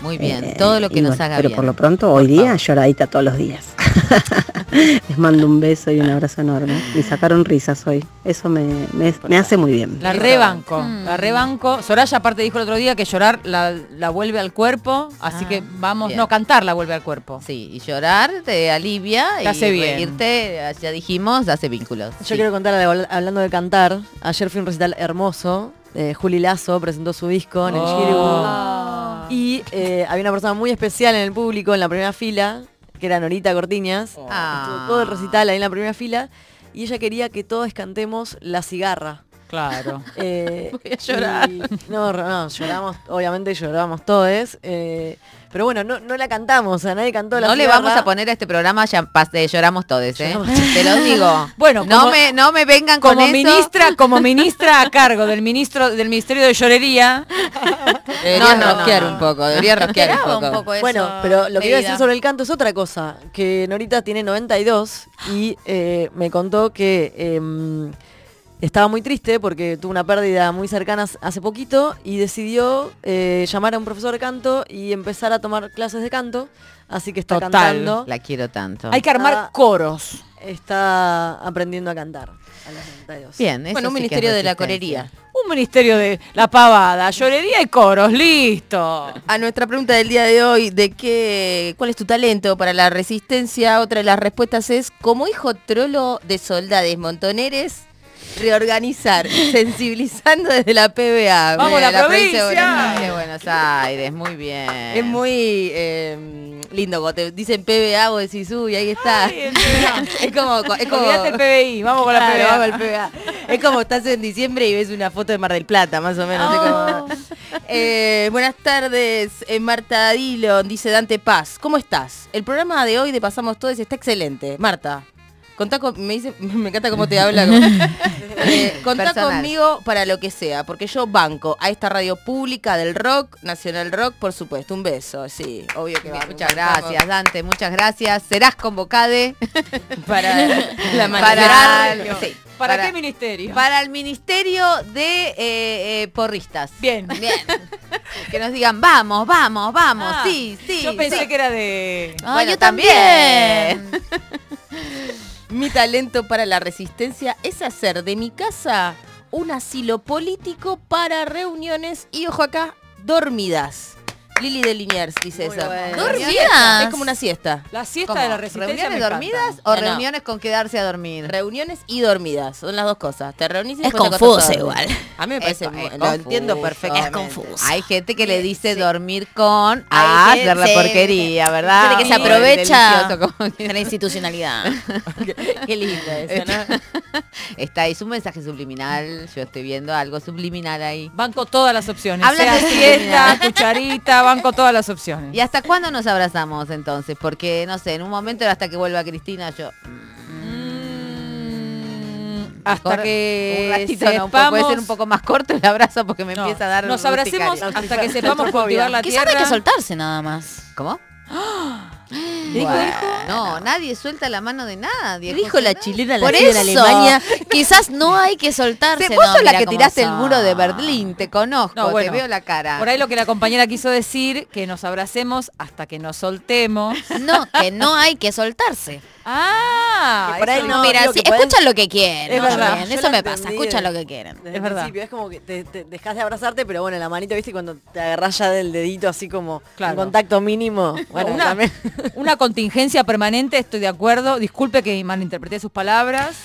Muy bien, Eh, todo lo que y nos bueno, haga Pero bien. por lo pronto, hoy día, lloradita todos los días. Les mando un beso y un abrazo enorme. Me sacaron risas hoy. Eso me, me, me hace muy bien. La rebanco, la rebanco. Soraya aparte dijo el otro día que llorar la, la vuelve al cuerpo, así que vamos, bien. no, cantar la vuelve al cuerpo. Sí, y llorar te alivia Te y hace bien. reírte, ya dijimos, hace vínculos. Yo Sí. quiero contar, algo, hablando de cantar, ayer fui a un recital hermoso. Eh, Juli Lazo presentó su disco en el Oh. Shiribu. Y eh, había una persona muy especial en el público, en la primera fila, que era Norita Cortiñas. Ah. Estuvo todo el recital ahí en la primera fila. Y ella quería que todos cantemos La Cigarra. Claro. Eh, Voy a llorar. y- no, no, lloramos, obviamente lloramos todos. eh, pero bueno, no, no la cantamos, o sea, nadie cantó La No le vamos a poner a este programa ya pas- eh, lloramos todos, ¿eh? Lloramos Te lo digo. Bueno, no como- me no me vengan con Como eso. ministra, como ministra a cargo del ministro del Ministerio de Llorería. Debería No, no, rosquear no, no. un poco, debería rosquear un poco. un poco eso, Bueno, pero lo que iba a decir sobre el canto es otra cosa, que Norita tiene 92 y eh, me contó que em, estaba muy triste porque tuvo una pérdida muy cercana hace poquito y decidió eh, llamar a un profesor de canto y empezar a tomar clases de canto, así que está Total. cantando. La quiero tanto. Hay que armar Está- coros. Está aprendiendo a cantar a los 92. Bien, eso Bueno, un sí que es ministerio de la corería. Un ministerio de la pavada, llorería y coros, listo. A nuestra pregunta del día de hoy, de qué, cuál es tu talento para la resistencia, otra de las respuestas es, como hijo trolo de soldades montoneres, reorganizar, sensibilizando desde la PBA. ¡Vamos, Mira, la provincia de provincia! Buenos Aires. De Buenos Aires, muy bien. Es muy eh, lindo cuando te dicen PBA, vos decís, uy, ahí está. es como, es como el PBI, vamos con la PBA. vamos al PBA. Es como estás en diciembre y ves una foto de Mar del Plata, más o menos. Oh. Eh, buenas tardes, eh, Marta Dillon, dice Dante Paz. ¿Cómo estás? El programa de hoy de Pasamos Todos está excelente. Marta, contá con- me dice, me encanta cómo te habla. Eh, contá Personal. conmigo para lo que sea, porque yo banco a esta radio pública del rock, Nacional Rock, por supuesto. Un beso, sí, obvio que va. Muchas gracias, Dante, muchas gracias. Serás convocade Para la para, sí, ¿Para, para- qué ministerio? para el Ministerio de eh, eh, Porristas. Bien. Bien. que nos digan, vamos, vamos, vamos, Ah, sí, sí. Yo pensé sí. que era de... Ah, Bueno, yo también. Mi talento para la resistencia es hacer de mi casa un asilo político para reuniones y, ojo acá, dormidas. Lili de Liniers dice Muy eso. bueno. ¿Dormidas? Es como una siesta. La siesta ¿Cómo? de la resistencia me ¿Reuniones encanta. dormidas o No, no. reuniones con quedarse a dormir? Reuniones y dormidas, son las dos cosas. Te reunís y Es después te confuso acostás a dormir. igual. A mí me parece, Es- muy- es lo entiendo perfectamente. Es confuso. Hay gente que le dice dormir con Hay a hacer la gente- porquería, ¿verdad? Gente que se aprovecha delicioso, como de la institucionalidad. Qué linda eso, ¿no? Está ahí, es un mensaje subliminal. Yo estoy viendo algo subliminal ahí. Banco todas las opciones. Habla sea de siesta, cucharita, banco todas las opciones. ¿Y hasta cuándo nos abrazamos entonces? Porque, no sé, en un momento hasta que vuelva Cristina, yo... Hasta mejor que un ratito, no, sepamos- puede ser un poco más corto el abrazo porque me No, empieza a dar Nos abracemos hasta que sepamos cultivar la Quizás tierra. hay que soltarse nada más. ¿Cómo? Dijo, Bueno, No, nadie suelta la mano de nadie. Dijo la chilena en eso, Alemania. quizás no hay que soltarse. Vos no, sos la que tiraste el muro de Berlín, te conozco, No, bueno, te veo la cara. Por ahí lo que la compañera quiso decir, que nos abracemos hasta que nos soltemos. No, que no hay que soltarse. Ah, Que por ahí no, Mira, digo sí, que podés- escuchan lo que quieren. Es verdad. Eso me pasa, escuchan lo que quieren. desde Es el verdad. principio, Es como que te, te dejas de abrazarte, pero bueno, la manito, viste, cuando te agarrás ya del dedito así como Claro. en contacto mínimo. Bueno, una, también. una contingencia permanente, estoy de acuerdo. Disculpe que malinterpreté sus palabras.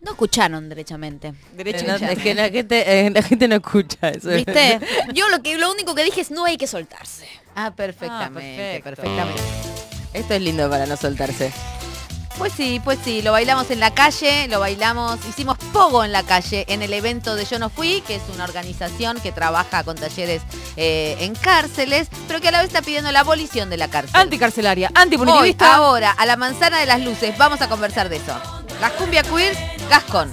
No escucharon derechamente. Derecho No, es que la gente, eh, la gente no escucha eso. ¿Viste? Yo lo que lo único que dije es no hay que soltarse. Ah, perfectamente, Ah, perfectamente. Esto es lindo para no soltarse. Pues sí, pues sí, lo bailamos en la calle, lo bailamos, hicimos pogo en la calle en el evento de Yo No Fui, que es una organización que trabaja con talleres eh, en cárceles, pero que a la vez está pidiendo la abolición de la cárcel. Anticarcelaria, Hoy, antipunitivista. ahora, a la manzana de las luces, vamos a conversar de eso. Las cumbia queers, Gascon.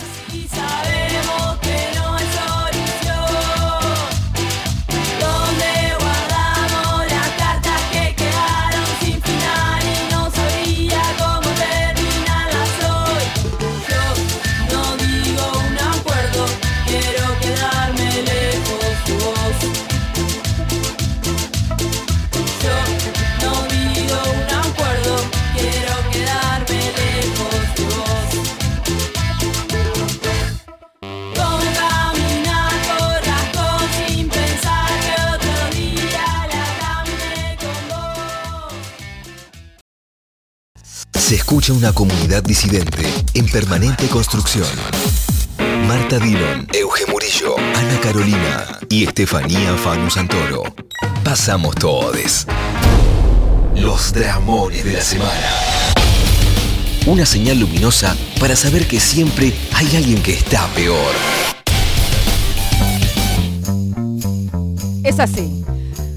Se escucha una comunidad disidente en permanente construcción. Marta Dillon, Euge Murillo, Ana Carolina y Estefanía Fanu Santoro. Pasamos todes. Los dramones de la semana. Una señal luminosa para saber que siempre hay alguien que está peor. Es así.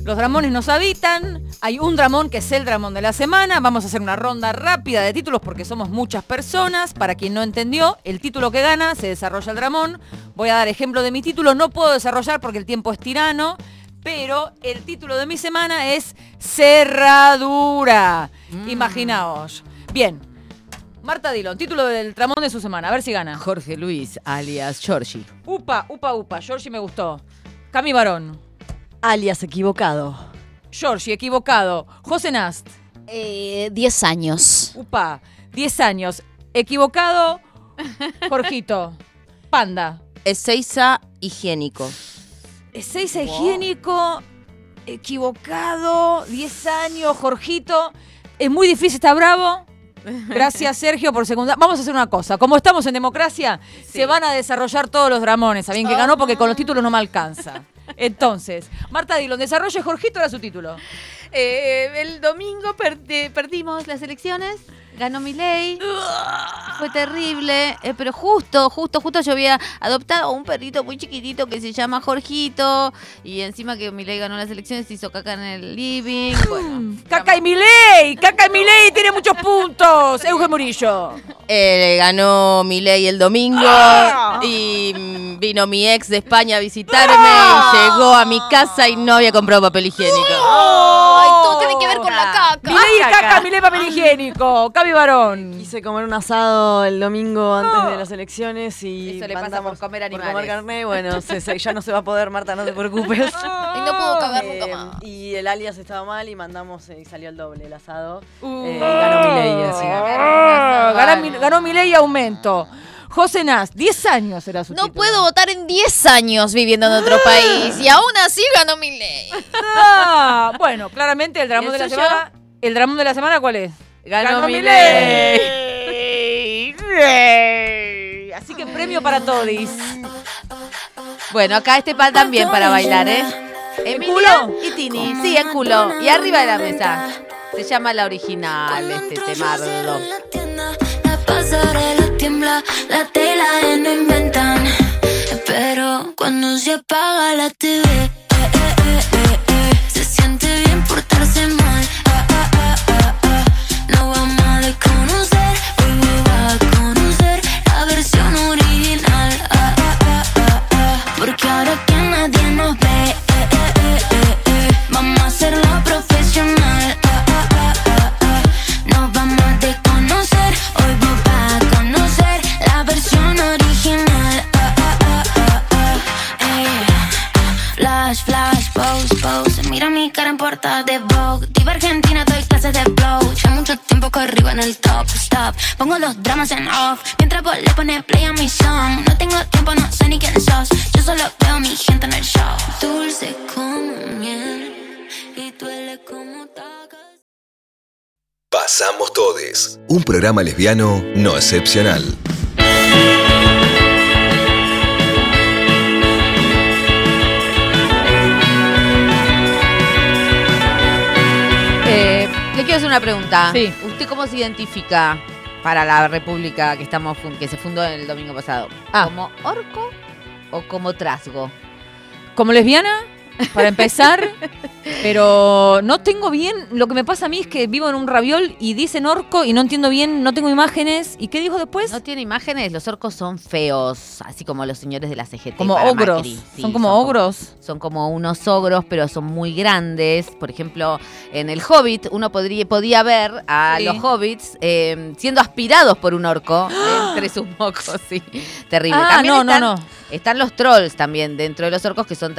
Los dramones nos habitan. Hay un dramón que es el dramón de la semana. Vamos a hacer una ronda rápida de títulos porque somos muchas personas. Para quien no entendió, el título que gana se desarrolla el dramón. Voy a dar ejemplo de mi título. No puedo desarrollar porque el tiempo es tirano. Pero el título de mi semana es Cerradura. Imaginaos. Bien. Marta Dillon, título del dramón de su semana. A ver si gana. Jorge Luis, alias Giorgi. Upa, upa, upa. Georgie me gustó. Cami Barón. Alias equivocado. Georgie, equivocado. José Nast. Eh, 10 años. Upa, 10 años. Equivocado. Jorgito. Panda. Ezeiza higiénico. Ezeiza higiénico. Equivocado. 10 años. Jorgito. Es muy difícil, está bravo. Gracias, Sergio, por segunda. Vamos a hacer una cosa. Como estamos en democracia, se van a desarrollar todos los dramones. Saben que ganó porque con los títulos no me alcanza. Entonces, Marta Dillon, desarrolle Jorgito era su título. Eh, el domingo perdi- perdimos las elecciones, ganó mi ley, fue terrible, eh, pero justo, justo, justo yo había adoptado un perrito muy chiquitito que se llama Jorgito y encima que mi ley ganó las elecciones hizo caca en el living. Bueno, Caca y Milei, Caca y Milei tiene muchos puntos. Euge Murillo. Eh, ganó mi ley el domingo Ah. y mm, vino mi ex de España a visitarme y llegó a mi casa y no había comprado papel higiénico. Ay, todo tiene que ver con la caca. Milei caca, Milei papel higiénico. Cavi Varón. Quise comer un asado el domingo antes de las elecciones y Eso le pasa por comer por animales. comer carne. Bueno, se- se- ya no se va a poder, Marta, no te preocupes. Y no puedo cagar nunca Eh, más. y el alias estaba mal y mandamos eh, y salió el doble el asado. Uh. Eh, y ganó Milei así. Ah, ganó, mi- ganó Milei y aumento. José Nas, 10 años era su No título. puedo votar en 10 años viviendo en otro país y aún así ganó mi ley. Ah, bueno, claramente el ¿Y dramón el de la semana. ¿El dramón de la semana cuál es? Ganó Milei. Así que premio para todis. bueno, acá este pan también para bailar, ¿eh? Emilia y Tini, sí, en culo. Y arriba de la mesa. Se llama la original, este temardo. La pasarela tiembla, la tela de no inventan. Pero cuando se apaga la TV, eh, eh, eh, eh, eh, se siente bien portarse mal. Mira mi cara en portada de Vogue. Diva Argentina, doy clases de flow. Ya mucho tiempo poco arriba en el top, stop. Pongo los dramas en off. Mientras vos le pones play a mi song. No tengo tiempo, no sé ni quién sos. Yo solo veo a mi gente en el show. Dulce como miel y duele como Pasamos Todes. Un programa lesbiano no excepcional. Le quiero hacer una pregunta. ¿Usted cómo se identifica para la república que estamos que se fundó el domingo pasado? Ah. ¿Como orco o como trasgo? Como lesbiana, para empezar, pero no tengo bien. Lo que me pasa a mí es que vivo en un raviol y dicen orco y no entiendo bien, no tengo imágenes. ¿Y qué dijo después? No tiene imágenes, los orcos son feos, así como los señores de la CGT. Como ogros. Sí, son como ogros. Son como unos ogros, pero son muy grandes. Por ejemplo, en el Hobbit uno podría, podía ver a Sí. los hobbits eh, siendo aspirados por un orco entre sus mocos, sí. Terrible. Ah, También no, no, están, no. Están los trolls también dentro de los orcos que son,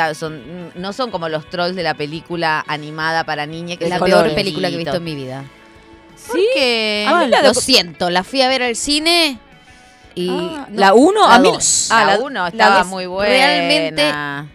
no son como los trolls de la película animada para niñas. Que Es la peor película que he visto en mi vida. Sí. Ah, lo siento, la fui a ver al cine y... Ah, ¿La 1? La A mí- dos. Ah, la do- 1 estaba dos. muy buena. Realmente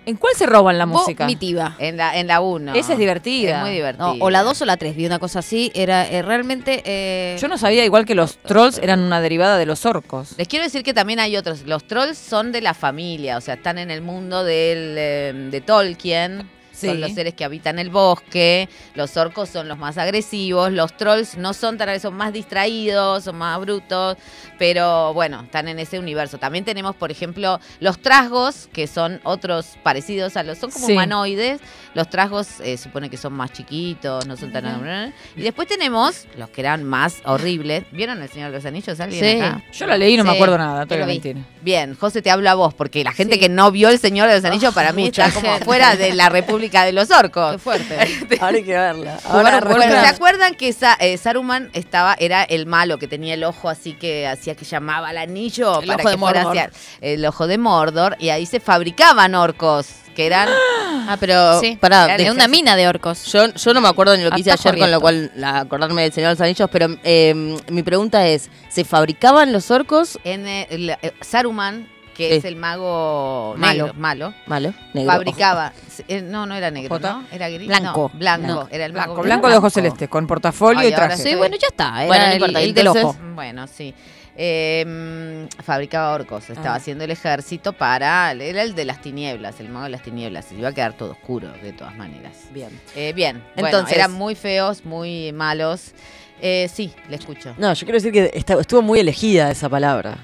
¿En cuál se roban la música? vomitiva. En la en la 1. Esa es divertida. Es muy divertida. No, o la 2 o la 3, vi una cosa así. Era eh, realmente... eh, Yo no sabía igual que los trolls eran una derivada de los orcos. Les quiero decir que también hay otros. Los trolls son de la familia, o sea, están en el mundo del, eh, de Tolkien. Sí. Son los seres que habitan el bosque. Los orcos son los más agresivos. Los trolls no son tan son más distraídos, son más brutos. Pero bueno, están en ese universo. También tenemos, por ejemplo, los trasgos, que son otros parecidos a los. Son como Sí. humanoides. Los trasgos eh, supone que son más chiquitos, no son tan. Y después tenemos los que eran más horribles. ¿Vieron El Señor de los Anillos? ¿Alguien Sí. acá? Yo la leí y no me acuerdo nada, te voy a. Bien, José, te hablo a vos, porque la gente que no vio El Señor de los Anillos para mí está como fuera de la República de los Orcos. Qué fuerte. Ahora hay que verla. Bueno, Ahora bueno, recuerda- ¿Se acuerdan que Sa- eh, Saruman estaba, era el malo que tenía el ojo así que hacía que llamaba al anillo El para ojo que de fuera Mordor. hacia el ojo de Mordor y ahí se fabricaban orcos que eran Ah, pero Sí, pará, de una mina de orcos. Yo, yo no me acuerdo ni lo que hice ayer, con lo cual la- acordarme del Señor de los Anillos, pero eh, mi pregunta es, ¿se fabricaban los orcos? en eh, el- eh, Saruman, que Sí. es el mago Malo. negro, malo, Malo, negro. fabricaba, eh, no, no era negro, Jota. ¿no? Era gris, Blanco. no, blanco, No. era el mago Blanco, blanco de ojos celestes, con portafolio Ay, y traje. sí. Bueno, ya está. Era Bueno, no el, importa, el del entonces- ojo. Bueno, sí. Eh, fabricaba orcos, estaba Ah. haciendo el ejército para. Era el de las tinieblas, el mago de las tinieblas. Se iba a quedar todo oscuro, de todas maneras. Bien. Eh, bien, bueno, Entonces- eran muy feos, muy malos. Eh, sí, le escucho. No, yo quiero decir que está- estuvo muy elegida esa palabra.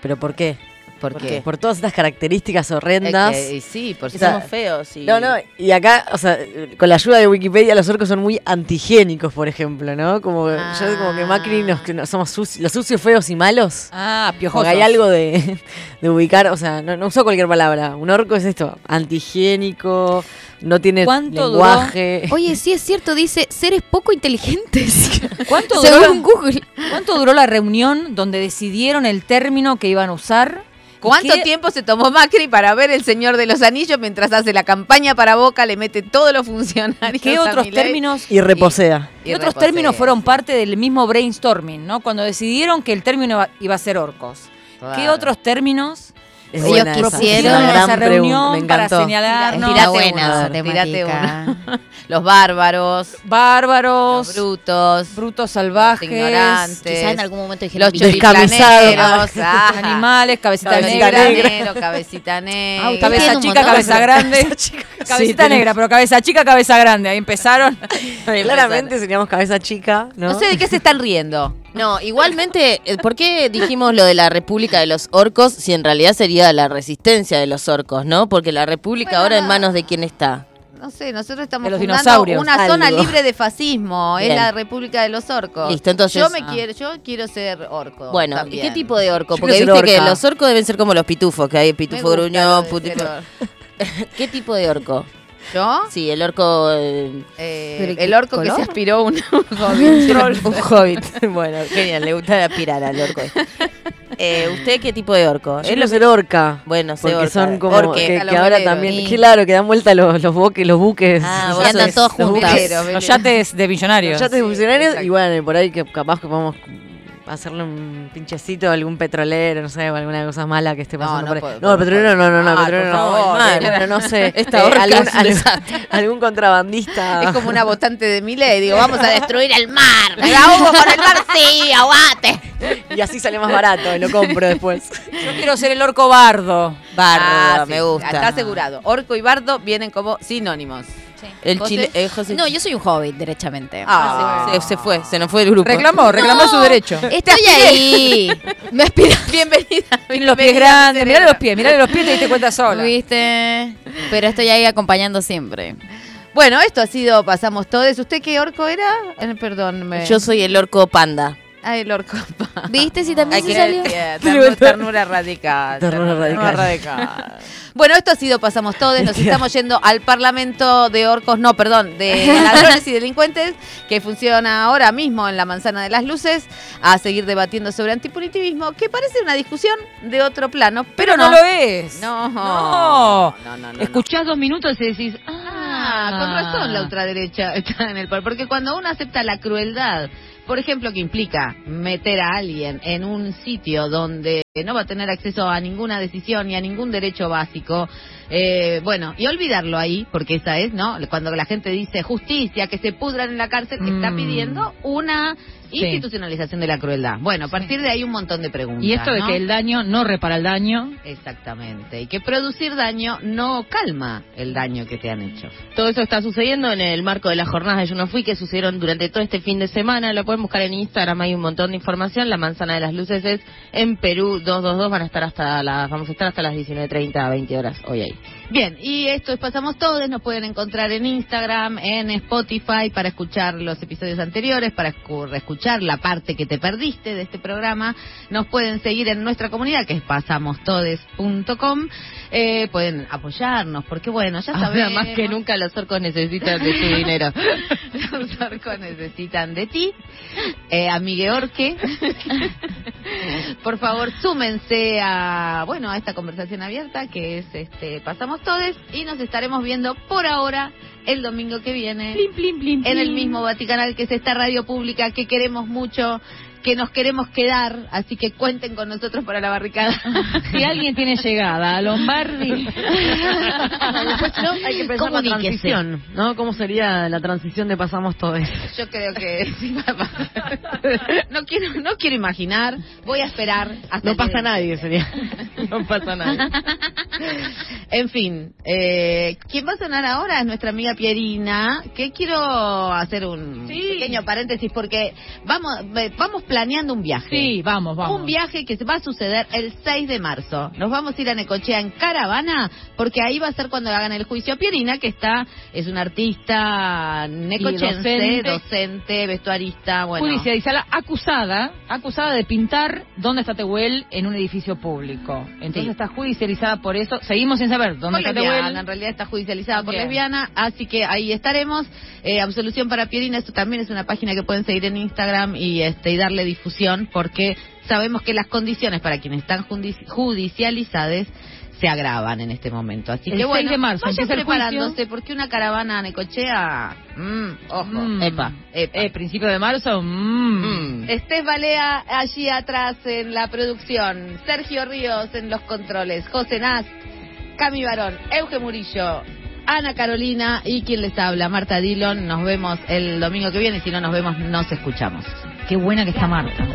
¿Pero por qué? ¿Por qué? Por todas estas características Es horrendas. que- y sí, por Que supuesto. somos feos y... No, no, y acá, o sea, con la ayuda de Wikipedia, los orcos son muy antigénicos, por ejemplo, ¿no? Como yo como que Macri nos, que no- somos suci- los sucios, feos y malos. Ah, Como piojosos. que hay algo de, de ubicar, o sea, no, no uso cualquier palabra. Un orco es esto, antihigiénico, no tiene ¿Cuánto lenguaje. Oye, sí es cierto, dice seres poco inteligentes. ¿Cuánto Según duró, Google. ¿Cuánto duró la reunión donde decidieron el término que iban a usar? ¿Cuánto ¿Qué- tiempo se tomó Macri para ver El Señor de los Anillos mientras hace la campaña para Boca, le mete todos los funcionarios? ¿Qué otros términos Y reposea. ¿Qué otros términos fueron parte del mismo brainstorming, ¿no? Cuando decidieron que el término iba, a ser orcos. ¿Qué otros términos Es Ellos esa. quisieron gran esa reunión para señalarnos? Tira- Tírate buena. Los bárbaros, Bárbaros, los brutos, brutos salvajes, ignorantes, Quizás en algún momento dijeron los choriplaneros, ah, animales, cabecita cabecita negra. negra, cabecita negra. Cabeza chica, cabeza grande. cabecita negra, pero cabeza chica, cabeza grande. Ahí empezaron. Claramente seríamos cabeza chica, ¿no? No sé de qué se están riendo. No, igualmente, eh, ¿por qué dijimos lo de la República de los Orcos si en realidad sería la resistencia de los orcos, no? Porque la República ahora en manos de quién está. No sé, nosotros estamos fundando dinosaurios. una zona libre de fascismo, es Bien. la República de los Orcos. Listo, entonces- yo me Ah. quiero, yo quiero ser orco. Bueno, ¿y qué tipo de orco? Yo Porque viste que los orcos deben ser como los pitufos, que hay pitufo gruñón, pitufo... ¿Qué tipo de orco? ¿Yo? Sí, el orco... eh, Eh, ¿Pero qué el orco que se aspiró un, un hobbit. un hobbit. bueno, genial, le gusta aspirar al orco. Eh, ¿Usted qué tipo de orco? Yo quiero ser orca. Bueno, sé porque orca. son como Orque. que, ahora también, Sí. claro, que dan vuelta los, los buques, los buques. Ah, vos andan todos los juntos. Los yates de millonarios. Los yates de funcionarios y bueno, por ahí que capaz que podemos hacerle un pinchecito a algún petrolero, no sé, o alguna cosa mala que esté pasando no por ahí. puedo- No, el petrolero no, no, no, Ay, petrolero por no. Bueno, pero no sé. Esta eh, orca algún, es un algún- desastre. algún contrabandista. Es como una votante de Milei, digo, vamos a destruir el mar. Me da Hugo con el mar, sí, aguate. Y así sale más barato, y lo compro después. Yo quiero ser el orco bardo. Bardo, Ah, sí, me gusta. Está asegurado. Orco y bardo vienen como sinónimos. El José. chile, eh, José- No, yo soy un hobbit, derechamente. Ah, se, se fue, se nos fue el grupo. Reclamó, reclamó su derecho. Estoy ahí. Me aspira. Bienvenida. Tiene los pies grandes. Mirale los pies, mirale los pies y te diste cuenta sola. ¿Viste? Pero estoy ahí acompañando siempre. Bueno, esto ha sido Pasamos Todes. ¿Usted qué orco era? Eh, perdón. Me... Yo soy el orco panda. Ah, el orco. ¿Viste si también se que- salió? eh, ternura, ternura radical. Ternura radical. radical. Bueno, esto ha sido Pasamos Todes. Nos estamos yendo al Parlamento de Orcos, no, perdón, de ladrones y delincuentes, que funciona ahora mismo en la Manzana de las Luces, a seguir debatiendo sobre antipunitivismo, que parece una discusión de otro plano, pero, Pero no lo es. No, No. no, no, no. Escuchás dos minutos y decís, Ah, con razón la ultraderecha está en el poder. Porque cuando uno acepta la crueldad, por ejemplo, que implica meter a alguien en un sitio donde no va a tener acceso a ninguna decisión y a ningún derecho básico, eh, bueno, y olvidarlo ahí, porque esa es, ¿no? Cuando la gente dice justicia, que se pudran en la cárcel, está Mm. pidiendo una Sí. institucionalización de la crueldad. Bueno, a partir de ahí un montón de preguntas. y esto de ¿no? que el daño no repara el daño. Exactamente. Y que producir daño no calma el daño que te han hecho. Todo eso está sucediendo en el marco de las jornadas de Yo No Fui que sucedieron durante todo este fin de semana. Lo pueden buscar en Instagram, hay un montón de información. La Manzana de las Luces es en Perú 222. Van a estar hasta las, vamos a estar hasta las 19.30 a 20 horas hoy ahí. Bien, y esto es Pasamos Todos, nos pueden encontrar en Instagram, en Spotify para escuchar los episodios anteriores, para escu- escuchar la parte que te perdiste de este programa. Nos pueden seguir en nuestra comunidad que es pasamostodes.com. Eh, pueden apoyarnos, porque bueno, ya Ahora sabemos. más que nunca los orcos necesitan de tu dinero. Los orcos necesitan de ti, eh, amigue orque. Por favor, súmense a bueno a esta conversación abierta que es este pasamos todes y nos estaremos viendo por ahora el domingo que viene en el mismo Vaticanal que es esta radio pública que queremos mucho que nos queremos quedar, así que cuenten con nosotros para la barricada. Si alguien tiene llegada a Lombardi. Después, ¿no? Hay que pensar la transición, ¿no? ¿Cómo sería la transición de pasamos todo eso? Yo creo que sí pasar. no quiero no quiero imaginar, voy a esperar hasta No pasa nadie, sería. No pasa nada. En fin, eh, quien va a sonar ahora es nuestra amiga Pierina, que quiero hacer un pequeño paréntesis porque vamos ve- vamos planeando un viaje. Sí, vamos, vamos. Un viaje que va a suceder el 6 de marzo. Nos vamos a ir a Necochea en caravana, porque ahí va a ser cuando hagan el juicio a Pierina, que está, es una artista necochense, docente. docente, vestuarista, bueno. Judicializada, acusada, acusada de pintar dónde está Tehuel en un edificio público. Entonces Sí. está judicializada por eso. Seguimos sin saber dónde Por está Tehuel. en realidad está judicializada por lesbiana, así que ahí estaremos. Eh, Absolución para Pierina, esto también es una página que pueden seguir en Instagram y este y darle difusión porque sabemos que las condiciones para quienes están judici- judicializadas se agravan en este momento. Así El que 6 bueno, de marzo vayan preparándose porque una caravana Necochea, mm, ojo, Mm. epa, epa. Eh, principio de marzo. mm. Estés Balea allí atrás en la producción, Sergio Ríos en los controles, José Naz, Cami Barón, Euge Murillo, Ana Carolina y quien les habla, Marta Dillon. Nos vemos el domingo que viene. Si no nos vemos, nos escuchamos. Qué buena que está Marta.